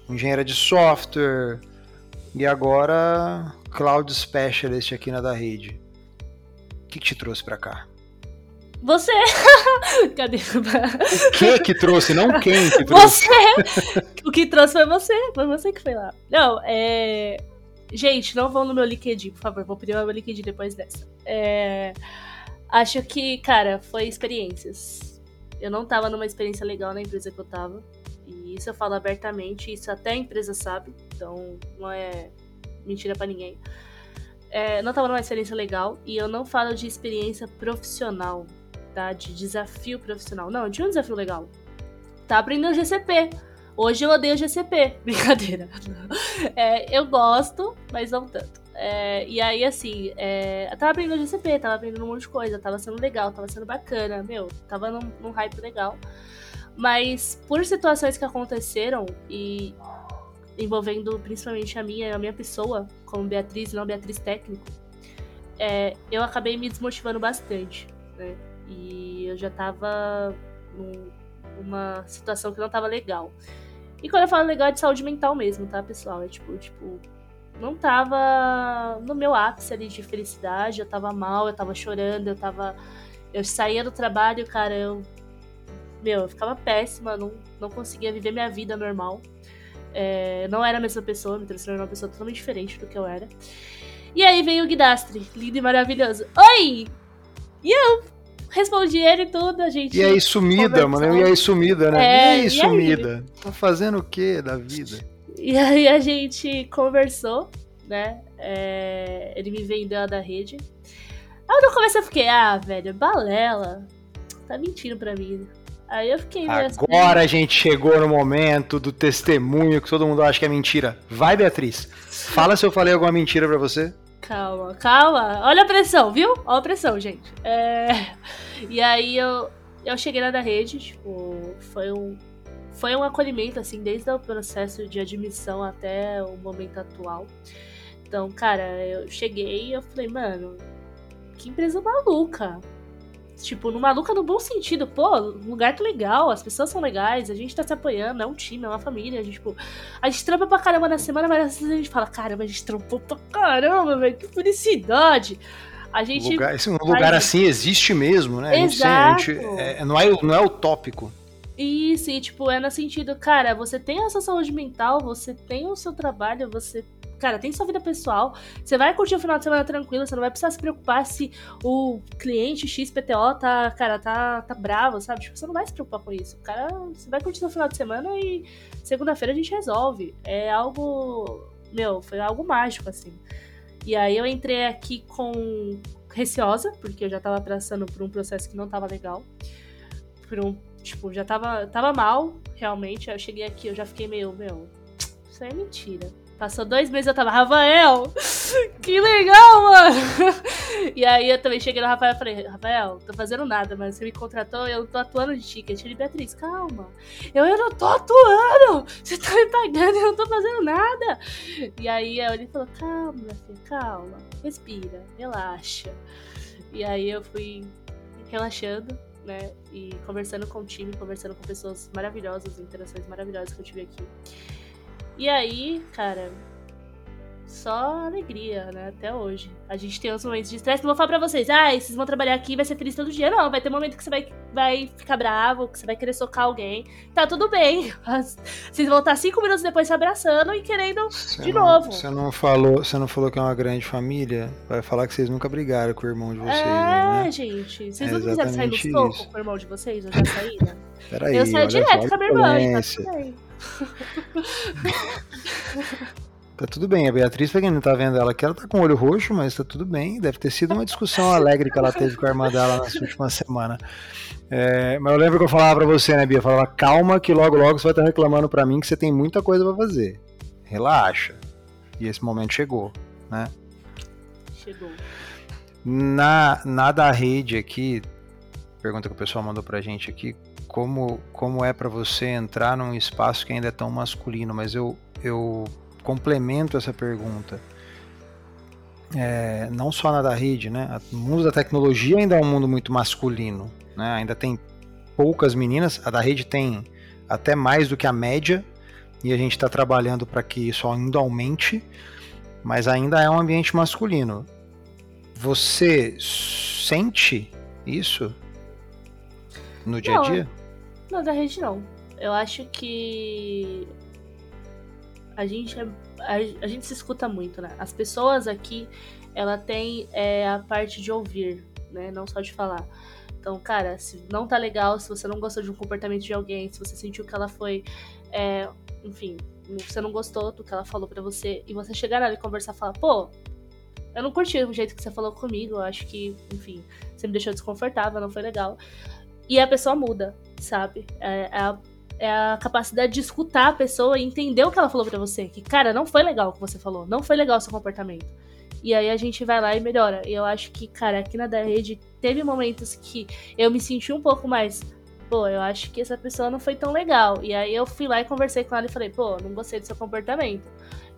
engenheira de software e agora Cloud Specialist aqui na da rede. O que, que te trouxe para cá? Você! Cadê? O que que trouxe, não quem que trouxe? Você! o que trouxe foi você, foi você que foi lá. Não, é. Gente, não vão no meu LinkedIn, por favor, vou pedir o meu LinkedIn depois dessa. É... Acho que, cara, foi experiências. Eu não tava numa experiência legal na empresa que eu tava. E isso eu falo abertamente, isso até a empresa sabe, então não é mentira para ninguém. É, não tava numa experiência legal e eu não falo de experiência profissional, tá? De desafio profissional. Não, tinha um desafio legal. Tá aprendendo GCP. Hoje eu odeio GCP. Brincadeira. É, eu gosto, mas não tanto. É, e aí, assim, é, eu tava aprendendo GCP, tava aprendendo um monte de coisa, tava sendo legal, tava sendo bacana, meu, tava num, num hype legal. Mas por situações que aconteceram e envolvendo principalmente a minha, a minha pessoa, como Beatriz, não Beatriz técnico, é, eu acabei me desmotivando bastante, né? E eu já tava numa situação que não tava legal. E quando eu falo legal é de saúde mental mesmo, tá, pessoal? É tipo, tipo, não tava no meu ápice ali de felicidade, eu tava mal, eu tava chorando, eu tava. Eu saía do trabalho, cara, eu meu, eu ficava péssima, não, não conseguia viver minha vida normal. É, não era a mesma pessoa, me transformei uma pessoa totalmente diferente do que eu era. E aí veio o Guidastre, lindo e maravilhoso. Oi! E eu respondi ele tudo, a gente. E aí, sumida, mano. E aí, sumida, né? É, e aí, sumida? Aí? Tá fazendo o que da vida? E aí a gente conversou, né? É, ele me vendeu a da rede. Aí no começo eu fiquei, ah, velho, balela. Tá mentindo pra mim. Aí eu fiquei assim. Agora a gente chegou no momento do testemunho que todo mundo acha que é mentira. Vai, Beatriz. Fala se eu falei alguma mentira para você. Calma, calma. Olha a pressão, viu? Olha a pressão, gente. É... E aí eu, eu cheguei na da rede, tipo, foi um, foi um acolhimento, assim, desde o processo de admissão até o momento atual. Então, cara, eu cheguei e eu falei, mano, que empresa maluca. Tipo, no maluca no bom sentido, pô, lugar tá legal, as pessoas são legais, a gente tá se apoiando, é um time, é uma família, a gente, tipo, a gente trampa pra caramba na semana, mas às vezes a gente fala, caramba, a gente trampou pra caramba, velho, que felicidade. A gente. Um lugar, lugar assim existe mesmo, né? Exato. Gente, é, não, é, não é utópico. Isso, e tipo, é no sentido, cara, você tem a sua saúde mental, você tem o seu trabalho, você cara, tem sua vida pessoal. Você vai curtir o final de semana tranquilo, você não vai precisar se preocupar se o cliente XPTO tá, cara, tá, tá bravo, sabe? Tipo, você não vai se preocupar com isso. Cara, você vai curtir seu final de semana e segunda-feira a gente resolve. É algo, meu, foi algo mágico, assim. E aí eu entrei aqui com receosa, porque eu já tava passando por um processo que não tava legal. Por um, tipo, já tava, tava mal, realmente. Aí eu cheguei aqui, eu já fiquei meio, meu, isso é mentira. Passou dois meses eu tava, Rafael, que legal, mano. E aí eu também cheguei no Rafael e falei, Rafael, tô fazendo nada, mas você me contratou eu não tô atuando de ticket. Ele, Beatriz, calma. Eu, eu não tô atuando. Você tá me pagando eu não tô fazendo nada. E aí ele falou, calma, filha, calma. Respira, relaxa. E aí eu fui relaxando, né? E conversando com o time, conversando com pessoas maravilhosas, interações maravilhosas que eu tive aqui. E aí, cara, só alegria, né? Até hoje. A gente tem uns momentos de estresse. Não vou falar pra vocês, ah, vocês vão trabalhar aqui vai ser feliz todo dia. Não, vai ter um momento que você vai, vai ficar bravo, que você vai querer socar alguém. Tá tudo bem. Vocês vão estar cinco minutos depois se abraçando e querendo Você de não- novo. Você não, falou, você não falou que é uma grande família? Vai falar que vocês nunca brigaram com o irmão de vocês, é, aí, né? gente. Vocês É não quiserem sair no soco com o irmão de vocês? Eu já saí, né? Peraí, eu saio olha direto só, com a minha irmã, tá tudo bem. Tá tudo bem, a Beatriz, pra quem não tá vendo ela aqui, ela tá com o olho roxo, mas tá tudo bem. Deve ter sido uma discussão alegre que ela teve com a irmã dela nessa última semana. É, mas eu lembro que eu falava pra você, né, Bia? Eu falava, calma que logo logo você vai estar reclamando pra mim que você tem muita coisa pra fazer. Relaxa. E esse momento chegou, né? Chegou. Na, na da rede aqui, pergunta que o pessoal mandou pra gente aqui, como, como é pra você entrar num espaço que ainda é tão masculino, mas eu, eu complemento essa pergunta. É, não só na da rede, né? O mundo da tecnologia ainda é um mundo muito masculino, né? Ainda tem poucas meninas, a da rede tem até mais do que a média, e a gente está trabalhando para que isso ainda aumente, mas ainda é um ambiente masculino. Você sente isso no dia a dia? Não, da rede não. Eu acho que a gente, é- a, a gente se escuta muito, né? As pessoas aqui, ela tem é, a parte de ouvir, né? Não só de falar. Então, cara, se não tá legal, se você não gostou de um comportamento de alguém, se você sentiu que ela foi, é, enfim, você não gostou do que ela falou pra você, e você chegar nela e conversar e falar, pô, eu não curti o jeito que você falou comigo, eu acho que, enfim, você me deixou desconfortável, não foi legal. E a pessoa muda, sabe? É, é é a capacidade de escutar a pessoa e entender o que ela falou pra você. Que, cara, não foi legal o que você falou, não foi legal o seu comportamento. E aí a gente vai lá e melhora. E eu acho que, cara, aqui na da rede teve momentos que eu me senti um pouco mais. Pô, eu acho que essa pessoa não foi tão legal. E aí eu fui lá e conversei com ela e falei, pô, não gostei do seu comportamento.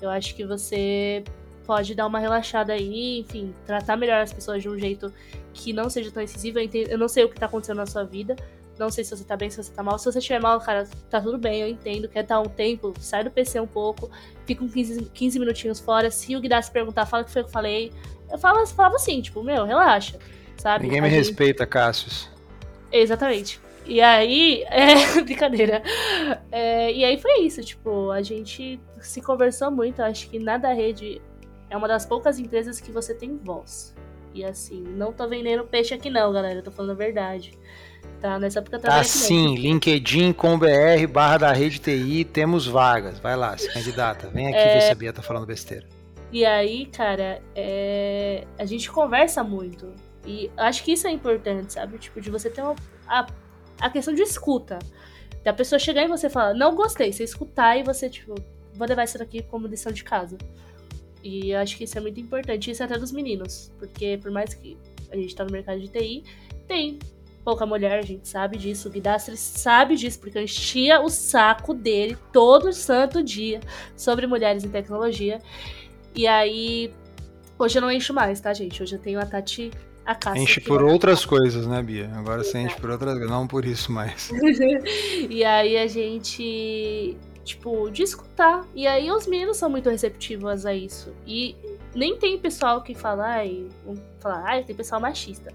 Eu acho que você pode dar uma relaxada aí, enfim, tratar melhor as pessoas de um jeito que não seja tão incisivo. Eu, entendo- eu não sei o que tá acontecendo na sua vida. Não sei se você tá bem, se você tá mal. Se você estiver mal, cara, tá tudo bem, eu entendo. Quer dar um tempo, sai do PC um pouco, fica uns 15, 15 minutinhos fora. Se o Guidar se perguntar, fala o que foi que eu falei. Eu falava, falava assim, tipo, meu, relaxa, sabe? Ninguém me gente- respeita, Cassius. Exatamente. E aí, é, brincadeira. É, e aí foi isso, tipo, a gente se conversou muito. Eu acho que na da rede é uma das poucas empresas que você tem voz. E assim, não tô vendendo peixe aqui não, galera. Eu tô falando a verdade. Tá? Nessa época eu Tá trabalhei aqui sim, LinkedIn com BR barra da rede TI, temos vagas. Vai lá, se candidata. Vem aqui É. ver se a Bia tá falando besteira. E aí, cara, é, a gente conversa muito. E acho que isso é importante, sabe? Tipo, de você ter uma... a, a questão de escuta. Da pessoa chegar e você falar, não gostei, você escutar e você, tipo, vou levar isso daqui como lição de casa. E eu acho que isso é muito importante, isso é até dos meninos. Porque por mais que a gente tá no mercado de TI, tem pouca mulher, a gente sabe disso. O Guidastri sabe disso, porque eu enchia o saco dele todo santo dia sobre mulheres em tecnologia. E aí, hoje eu não encho mais, tá, gente? Hoje eu tenho a Tati, a Cássia. Enche por outras coisas, né, Bia? Agora você enche por outras coisas, não por isso mais. e aí a gente, tipo, de escutar. E aí os meninos são muito receptivos a isso. E nem tem pessoal que fala, ai, falar, ai, tem pessoal machista.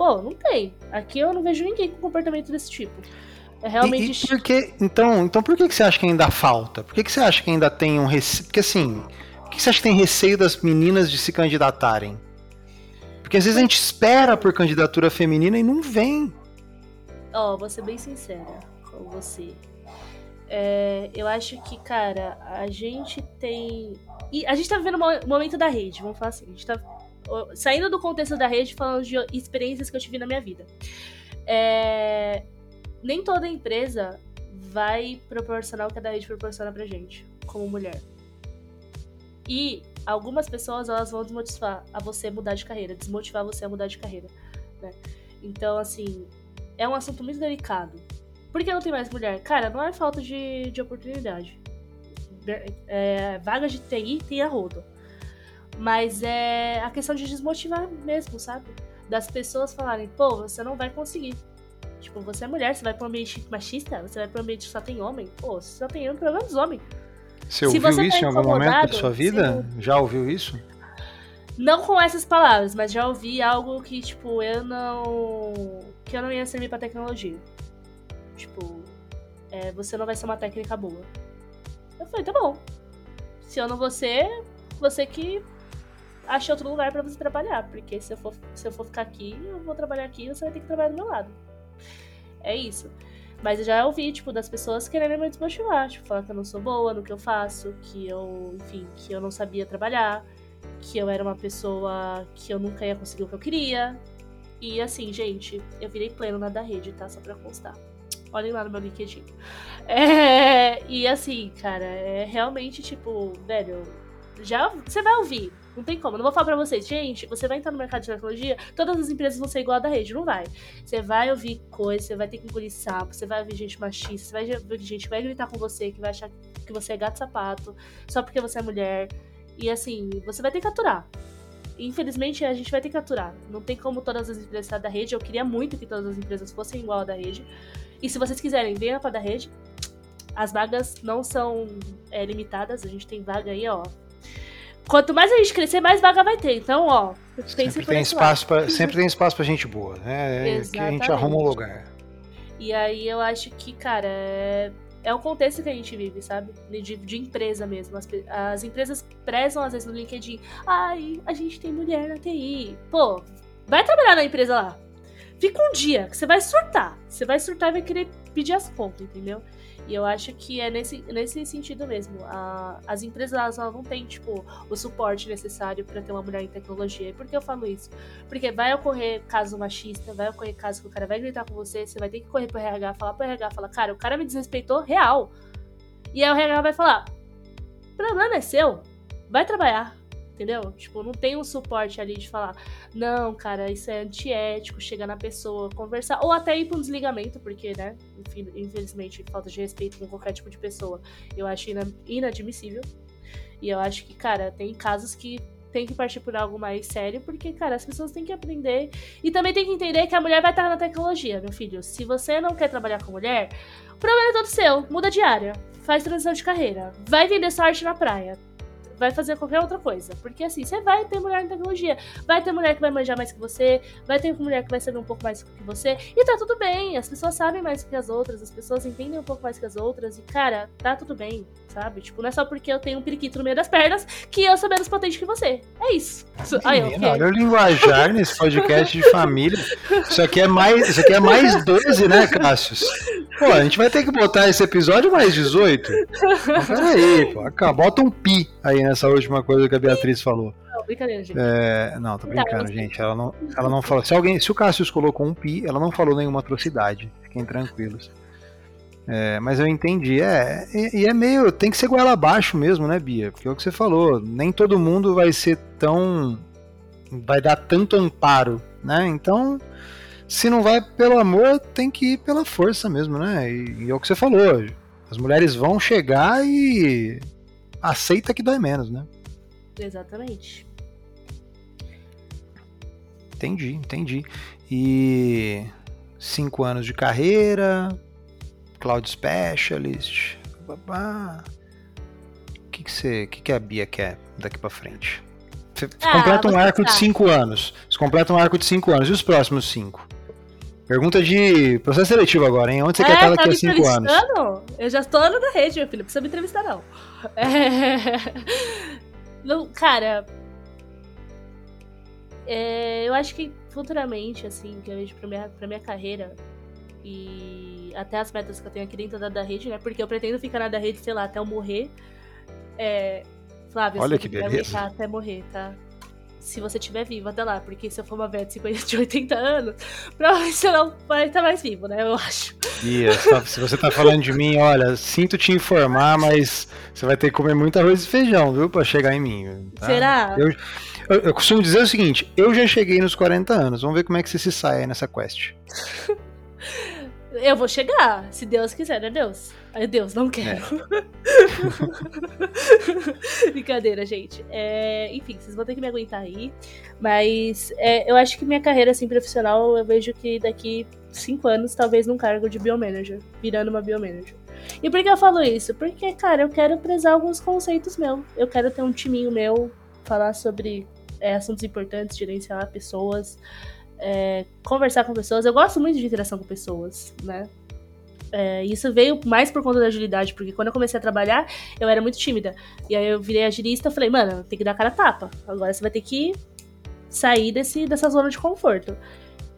Pô, não tem. Aqui eu não vejo ninguém com comportamento desse tipo. É realmente. E, e por que, então, então por que, que você acha que ainda falta? Por que, que você acha que ainda tem um receio? Porque assim, Por que você acha que tem receio das meninas de se candidatarem? Porque às vezes a gente espera por candidatura feminina e não vem. Ó, oh, vou ser bem sincera com você. É, eu acho que, cara, a gente tem. E a gente tá vivendo o momento da rede, vamos falar assim. A gente tá saindo do contexto da rede, falando de experiências que eu tive na minha vida. É, nem toda empresa vai proporcionar o que a da rede proporciona pra gente, como mulher. E algumas pessoas elas vão desmotivar a você mudar de carreira, desmotivar você a mudar de carreira, né? Então, assim, é um assunto muito delicado. Por que não tem mais mulher? Cara, não é falta de, de oportunidade. É, vagas de TI tem a rodo. Mas é a questão de desmotivar mesmo, sabe? Das pessoas falarem, pô, você não vai conseguir. Tipo, você é mulher, você vai pra um ambiente machista, você vai pra um ambiente que só tem homem. Pô, só tem homem, pelo menos homem. Você ouviu você isso tá em algum momento da sua vida? Já ouviu isso? Não com essas palavras, mas já ouvi algo que, tipo, eu não. que eu não ia servir pra tecnologia. Tipo, é, você não vai ser uma técnica boa. Eu falei, tá bom. Se eu não vou ser, você que acha outro lugar para você trabalhar. Porque se eu, for, se eu for ficar aqui, eu vou trabalhar aqui e você vai ter que trabalhar do meu lado. É isso. Mas eu já ouvi, tipo, das pessoas querendo me desmotivar, tipo, falar que eu não sou boa no que eu faço, que eu, enfim, que eu não sabia trabalhar, que eu era uma pessoa que eu nunca ia conseguir o que eu queria. E assim, gente, eu virei pleno na da rede, tá? Só pra constar. Olhem lá no meu LinkedIn. É, e assim, cara, é realmente tipo, velho, já você vai ouvir. Não tem como. Não vou falar pra vocês, gente, você vai entrar no mercado de tecnologia, todas as empresas vão ser igual a da rede. Não vai. Você vai ouvir coisas, você vai ter que engolir sapo, você vai ouvir gente machista, você vai ouvir gente que vai gritar com você, que vai achar que você é gato sapato, só porque você é mulher. E assim, você vai ter que aturar. Infelizmente, a gente vai ter que aturar. Não tem como todas as empresas da rede. Eu queria muito que todas as empresas fossem igual a da rede. E se vocês quiserem, venha para da rede. As vagas não são é, limitadas. A gente tem vaga aí, ó. Quanto mais a gente crescer, mais vaga vai ter. Então, ó, sempre tem espaço para sempre tem espaço para gente boa, né? É que a gente arruma um lugar. E aí eu acho que, cara, é, é o contexto que a gente vive, sabe? De, de empresa mesmo. As, as, empresas prezam, às vezes, no LinkedIn. Ai, a gente tem mulher na TI. Pô, vai trabalhar na empresa lá. Fica um dia que você vai surtar. Você vai surtar e vai querer pedir as contas, entendeu? E eu acho que é nesse, nesse sentido mesmo. A, as empresas elas não têm, tipo, o suporte necessário para ter uma mulher em tecnologia. E por que eu falo isso? Porque vai ocorrer caso machista, vai ocorrer caso que o cara vai gritar com você, você vai ter que correr pro RH, falar pro RH, falar, cara, o cara me desrespeitou real. E aí o RH vai falar: problema é seu, vai trabalhar entendeu? Tipo, não tem um suporte ali de falar, não, cara, isso é antiético, chegar na pessoa, conversar, ou até ir pra um desligamento, porque, né, infelizmente, falta de respeito com qualquer tipo de pessoa, eu acho inadmissível. E eu acho que, cara, tem casos que tem que partir por algo mais sério, porque, cara, as pessoas têm que aprender. E também tem que entender que a mulher vai estar na tecnologia, meu filho. Se você não quer trabalhar com mulher, o problema é todo seu. Muda de área. Faz transição de carreira. Vai vender sorte na praia vai fazer qualquer outra coisa. Porque assim, você vai ter mulher em tecnologia. Vai ter mulher que vai manjar mais que você, vai ter mulher que vai saber um pouco mais que você. E tá tudo bem. As pessoas sabem mais que as outras, as pessoas entendem um pouco mais que as outras. E, cara, tá tudo bem, sabe? Tipo, não é só porque eu tenho um periquito no meio das pernas que eu sou menos potente que você. É isso. Menina, okay. olha o linguajar nesse podcast de família. Isso aqui é mais, isso aqui é mais 12, né, Cássius? Pô, a gente vai ter que botar esse episódio mais 18. Mas peraí, pô. Bota um pi aí nessa última coisa que a Beatriz falou. Não, brincadeira, gente. É, não, tô brincando, tá, gente. Ela não, ela não falou. Se, alguém, se o Cássio colocou um pi, ela não falou nenhuma atrocidade. Fiquem tranquilos. É, mas eu entendi. É, e, e, é meio. Tem que ser goela abaixo mesmo, né, Bia? Porque é o que você falou. Nem todo mundo vai ser tão. Vai dar tanto amparo, né? Então. Se não vai pelo amor, tem que ir pela força mesmo, né? E, e é o que você falou. As mulheres vão chegar e aceita que dói menos, né? Exatamente. Entendi, entendi. E cinco anos de carreira, cloud specialist, babá. O que que você, que que a Bia quer daqui para frente? Você ah, completa um arco de cinco anos. Você completa um arco de cinco anos. E os próximos cinco? Pergunta de processo seletivo agora, hein? Onde você é, quer estar daqui tá a cinco anos? Eu já estou na rede, meu filho. Não precisa me entrevistar, não. É... Não, cara. É, eu acho que futuramente, assim, que eu vejo pra minha, pra minha carreira e até as metas que eu tenho aqui dentro da, da rede, né? Porque eu pretendo ficar na da rede, sei lá, até eu morrer. É, Flávio, Olha que beleza. até morrer, tá? Se você estiver vivo até lá, porque se eu for uma velha de 50, de 80 anos, provavelmente você não vai estar mais vivo, né? Eu acho. Se você tá falando de mim, olha, sinto te informar, mas você vai ter que comer muito arroz e feijão, viu? Pra chegar em mim. Tá? Será? Eu, eu, eu, costumo dizer o seguinte: eu já cheguei nos 40 anos, vamos ver como é que você se sai aí nessa quest. eu vou chegar, se Deus quiser, né, Deus? Ai, Deus, não quero. É. Brincadeira, gente. É, enfim, vocês vão ter que me aguentar aí. Mas é, eu acho que minha carreira assim, profissional, eu vejo que daqui cinco anos, talvez num cargo de biomanager, virando uma biomanager. E por que eu falo isso? Porque, cara, eu quero prezar alguns conceitos meus. Eu quero ter um timinho meu, falar sobre é, assuntos importantes, gerenciar pessoas, é, conversar com pessoas. Eu gosto muito de interação com pessoas, né? É, isso veio mais por conta da agilidade, porque quando eu comecei a trabalhar, eu era muito tímida. E aí eu virei agilista falei, mano, tem que dar a cara a tapa. Agora você vai ter que sair desse, dessa zona de conforto.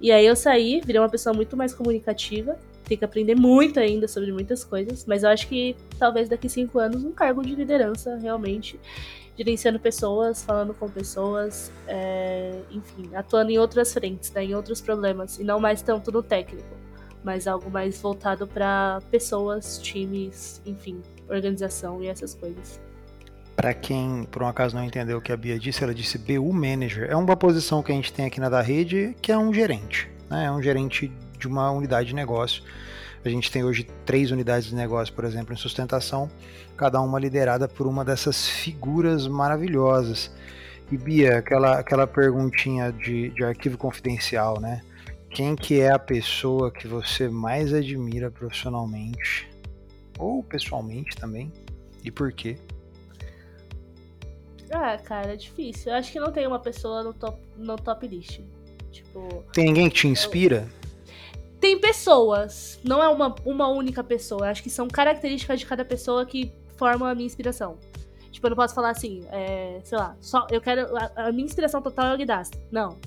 E aí eu saí, virei uma pessoa muito mais comunicativa. Tem que aprender muito ainda sobre muitas coisas. Mas eu acho que talvez daqui cinco anos um cargo de liderança realmente. Gerenciando pessoas, falando com pessoas, é, enfim, atuando em outras frentes, né, em outros problemas, e não mais tanto no técnico mas algo mais voltado para pessoas, times, enfim, organização e essas coisas. Para quem por um acaso não entendeu o que a Bia disse, ela disse BU Manager. É uma posição que a gente tem aqui na da rede, que é um gerente, né? É um gerente de uma unidade de negócio. A gente tem hoje três unidades de negócio, por exemplo, em sustentação, cada uma liderada por uma dessas figuras maravilhosas. E Bia, aquela, aquela perguntinha de, de arquivo confidencial, né? Quem que é a pessoa que você mais admira profissionalmente ou pessoalmente também? E por quê? Ah, cara, é difícil. Eu acho que não tem uma pessoa no top, no top list. Tipo. Tem ninguém que te inspira? Tem pessoas. Não é uma, uma única pessoa. Eu acho que são características de cada pessoa que formam a minha inspiração. Tipo, eu não posso falar assim, é, sei lá, só eu quero. A, a minha inspiração total é o Guidasta. Não.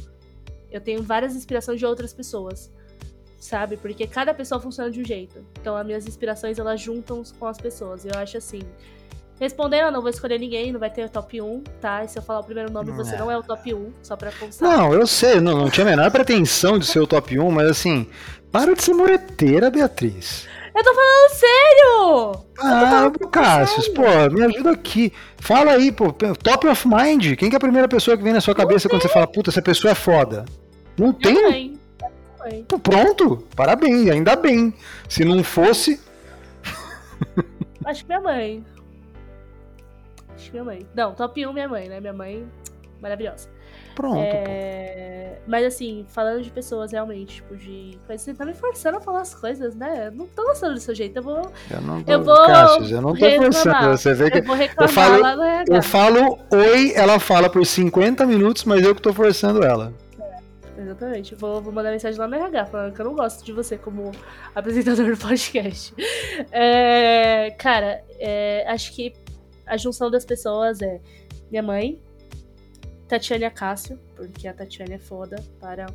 Eu tenho várias inspirações de outras pessoas, sabe? Porque cada pessoa funciona de um jeito. Então, as minhas inspirações, elas juntam com as pessoas. Eu acho assim. Respondendo, eu não vou escolher ninguém, não vai ter o top 1, tá? E se eu falar o primeiro nome, não você é. não é o top 1, só pra constar. Não, eu sei, não, não tinha a menor pretensão de ser o top 1, mas assim, para de ser moreteira, Beatriz. Eu tô falando sério! Ah, Cássio, pô, me ajuda aqui. Fala aí, pô, top of mind. Quem que é a primeira pessoa que vem na sua cabeça quando você fala, puta, essa pessoa é foda? Não Minha tem? Pronto, parabéns, ainda bem. Se não fosse. Acho que minha mãe. Acho que minha mãe. Não, top 1 minha mãe, né? Minha mãe, maravilhosa. Pronto. É... Mas assim, falando de pessoas realmente, tipo, de Você tá me forçando a falar as coisas, né? Eu não tô gostando do seu jeito. Eu vou. Eu não tô, eu vou Cassius, eu não tô forçando. Você vê que. Eu, vou eu falo, eu falo oi, ela fala por 50 minutos, mas eu que tô forçando ela. Exatamente. Vou, vou mandar mensagem lá no RH falando que eu não gosto de você como apresentador do podcast. É, cara, é, acho que a junção das pessoas é minha mãe, Tatiana Cássio, porque a Tatiana é foda, para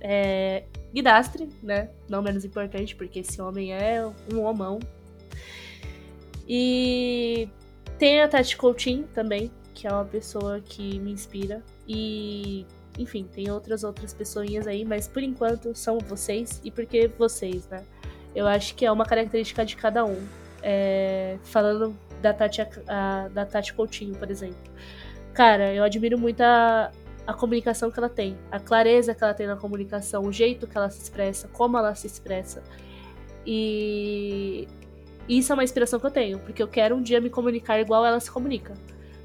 é, Guidastre, né? Não menos importante, porque esse homem é um homão. E tem a Tati Coutinho também, que é uma pessoa que me inspira. E, enfim, tem outras outras pessoinhas aí, mas por enquanto são vocês. E por que vocês, né? Eu acho que é uma característica de cada um. É, falando da Tati, a, da Tati Coutinho, por exemplo cara, eu admiro muito a, a comunicação que ela tem, a clareza que ela tem na comunicação, o jeito que ela se expressa, como ela se expressa. E isso é uma inspiração que eu tenho, porque eu quero um dia me comunicar igual ela se comunica.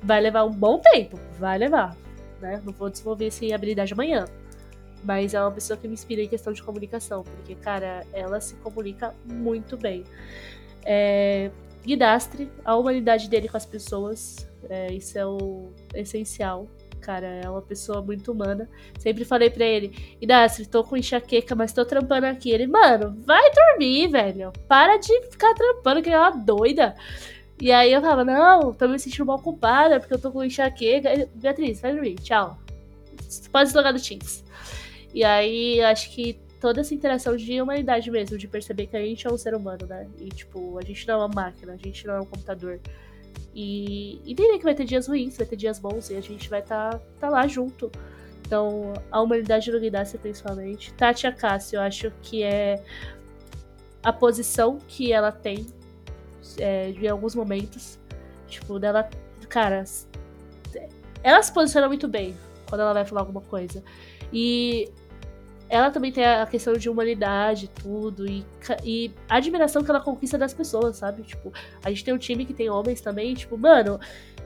Vai levar um bom tempo, vai levar, né? Não vou desenvolver essa habilidade amanhã. Mas é uma pessoa que me inspira em questão de comunicação, porque, cara, ela se comunica muito bem. É, Guidastre, a humanidade dele com as pessoas, é, isso é o essencial. Cara, é uma pessoa muito humana. Sempre falei pra ele, Guidastre, tô com enxaqueca, mas tô trampando aqui. Ele, mano, vai dormir, velho. Para de ficar trampando, que é uma doida. E aí eu falava, não, tô me sentindo mal culpada porque eu tô com enxaqueca. Beatriz, vai dormir, tchau. Pode deslogar do Teams. E aí acho que toda essa interação de humanidade mesmo, de perceber que a gente é um ser humano, né? E tipo, a gente não é uma máquina, a gente não é um computador. E entender que vai ter dias ruins, vai ter dias bons e a gente vai estar tá, tá lá junto. Então, a humanidade do Guidácia, principalmente. Tati Acácio, eu acho que é a posição que ela tem é, em alguns momentos. Tipo, dela. Cara, ela se posiciona muito bem quando ela vai falar alguma coisa. E ela também tem a questão de humanidade, tudo, e, e a admiração que ela conquista das pessoas, sabe? Tipo, a gente tem um time que tem homens também, tipo, mano,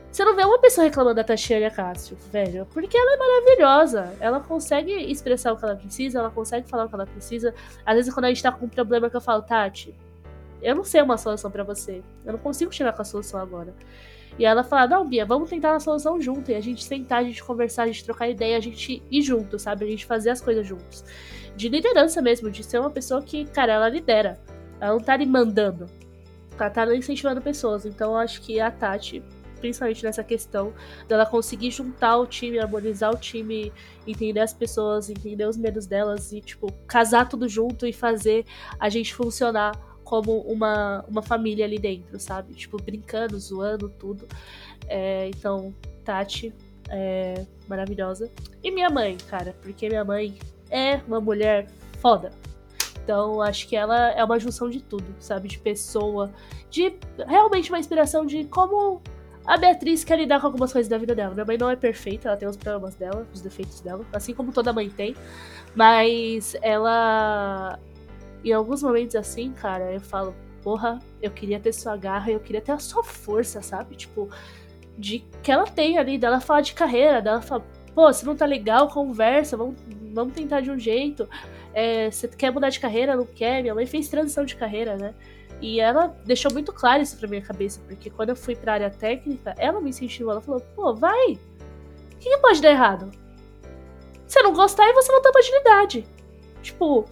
você não vê uma pessoa reclamando da Tatiana Cássio, velho, porque ela é maravilhosa. Ela consegue expressar o que ela precisa, ela consegue falar o que ela precisa. Às vezes, quando a gente tá com um problema que eu falo, Tati, eu não sei uma solução para você. Eu não consigo chegar com a solução agora. E ela fala, não, Bia, vamos tentar uma solução junto. E a gente sentar, a gente conversar, a gente trocar ideia, a gente ir junto, sabe? A gente fazer as coisas juntos. De liderança mesmo, de ser uma pessoa que, cara, ela lidera. Ela não tá ali mandando. Ela tá incentivando pessoas. Então eu acho que a Tati, principalmente nessa questão dela conseguir juntar o time, harmonizar o time, entender as pessoas, entender os medos delas e, tipo, casar tudo junto e fazer a gente funcionar como uma, uma família ali dentro, sabe? Tipo, brincando, zoando, tudo. É, então, Tati é maravilhosa. E minha mãe, cara, porque minha mãe é uma mulher foda. Então, acho que ela é uma junção de tudo, sabe? De pessoa, de realmente uma inspiração de como a Beatriz quer lidar com algumas coisas da vida dela. Minha mãe não é perfeita, ela tem os problemas dela, os defeitos dela, assim como toda mãe tem. Mas ela em alguns momentos assim, cara, eu falo, porra, eu queria ter sua garra, eu queria ter a sua força, sabe? Tipo, de que ela tem ali, dela falar de carreira, dela fala, pô, se não tá legal, conversa, vamos, vamos tentar de um jeito. É, você quer mudar de carreira, não quer? Minha mãe fez transição de carreira, né? E ela deixou muito claro isso pra minha cabeça, porque quando eu fui pra área técnica, ela me incentivou, ela falou, pô, vai! O que, que pode dar errado? Se não gostar, e você não tem agilidade. Tipo,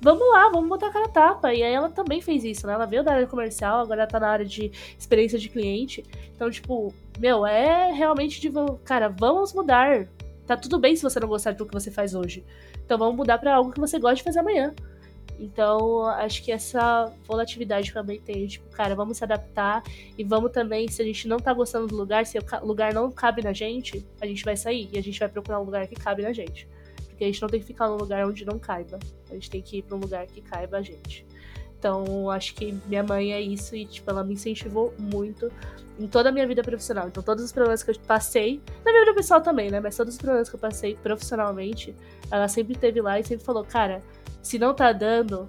vamos lá, vamos botar a cara tapa. E aí ela também fez isso, né? Ela veio da área comercial, agora tá na área de experiência de cliente. Então, tipo, meu, é realmente de, cara, vamos mudar. Tá tudo bem se você não gostar do que você faz hoje. Então vamos mudar para algo que você gosta de fazer amanhã. Então, acho que essa volatilidade mãe tem, tipo, cara, vamos se adaptar e vamos também, se a gente não tá gostando do lugar, se o lugar não cabe na gente, a gente vai sair e a gente vai procurar um lugar que cabe na gente. Porque a gente não tem que ficar num lugar onde não caiba. A gente tem que ir para um lugar que caiba a gente. Então, acho que minha mãe é isso e, tipo, ela me incentivou muito em toda a minha vida profissional. Então, todos os problemas que eu passei, na minha vida pessoal também, né? Mas todos os problemas que eu passei profissionalmente, ela sempre esteve lá e sempre falou: cara, se não tá dando,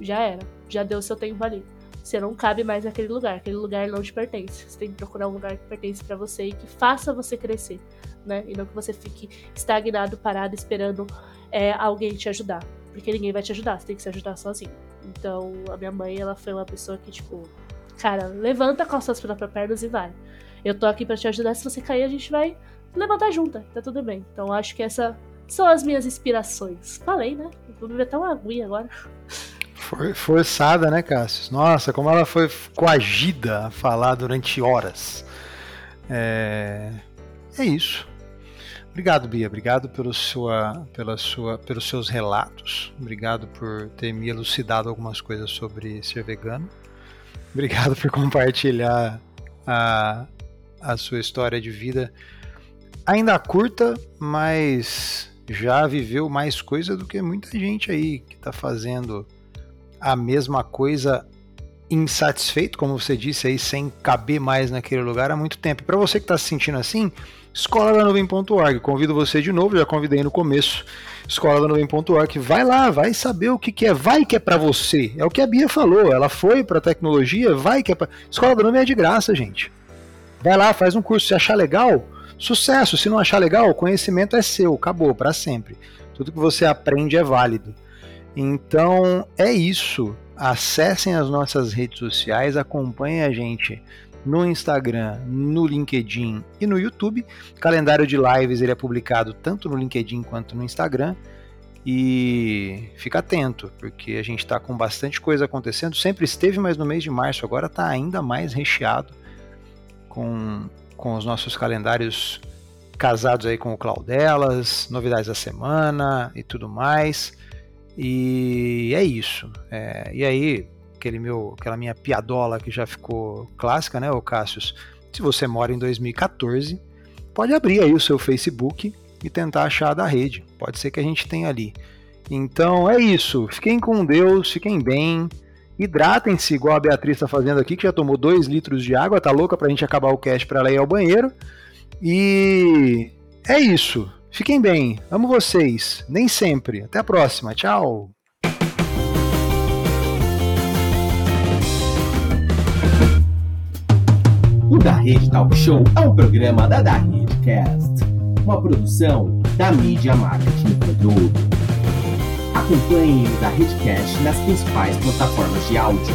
já era. Já deu o seu tempo ali. Você não cabe mais naquele lugar. Aquele lugar não te pertence. Você tem que procurar um lugar que pertence para você e que faça você crescer né? E não que você fique estagnado, parado, esperando é, alguém te ajudar. Porque ninguém vai te ajudar, você tem que se ajudar sozinho. Então, a minha mãe, ela foi uma pessoa que, tipo, cara, levanta com as suas próprias pernas e vai. Eu tô aqui para te ajudar, se você cair, a gente vai levantar junto, tá tudo bem. Então, acho que essas são as minhas inspirações. Falei, né? Vou beber até uma aguinha agora. Foi forçada, né, Cássio? Nossa, como ela foi coagida a falar durante horas. É, é isso. Obrigado, Bia. Obrigado pelo sua, pela sua, pelos seus relatos. Obrigado por ter me elucidado algumas coisas sobre ser vegano. Obrigado por compartilhar a, a sua história de vida. Ainda curta, mas já viveu mais coisa do que muita gente aí que está fazendo a mesma coisa insatisfeito, como você disse aí, sem caber mais naquele lugar há muito tempo. Para você que está se sentindo assim, escola da nuvem.org. Convido você de novo, já convidei no começo, escola da nuvem.org. Vai lá, vai saber o que, que é, vai que é para você. É o que a Bia falou, ela foi para tecnologia, vai que é para Escola da nuvem é de graça, gente. Vai lá, faz um curso, se achar legal, sucesso. Se não achar legal, o conhecimento é seu, acabou para sempre. Tudo que você aprende é válido. Então, é isso. Acessem as nossas redes sociais, acompanhem a gente no Instagram, no LinkedIn e no YouTube. O calendário de lives ele é publicado tanto no LinkedIn quanto no Instagram. E fica atento, porque a gente está com bastante coisa acontecendo. Sempre esteve, mas no mês de março agora está ainda mais recheado com, com os nossos calendários casados aí com o Claudelas, novidades da semana e tudo mais. E é isso. É, e aí, aquele meu, aquela minha piadola que já ficou clássica, né, o Cassius? Se você mora em 2014, pode abrir aí o seu Facebook e tentar achar da rede. Pode ser que a gente tenha ali. Então é isso. Fiquem com Deus, fiquem bem. Hidratem-se, igual a Beatriz está fazendo aqui, que já tomou 2 litros de água, tá louca pra gente acabar o cast para ela ir ao banheiro. E é isso. Fiquem bem. Amo vocês. Nem sempre. Até a próxima. Tchau. O Da Rede Talk Show é um programa da Da Redecast, uma produção da mídia marketing produto. Acompanhe o Da Redcast nas principais plataformas de áudio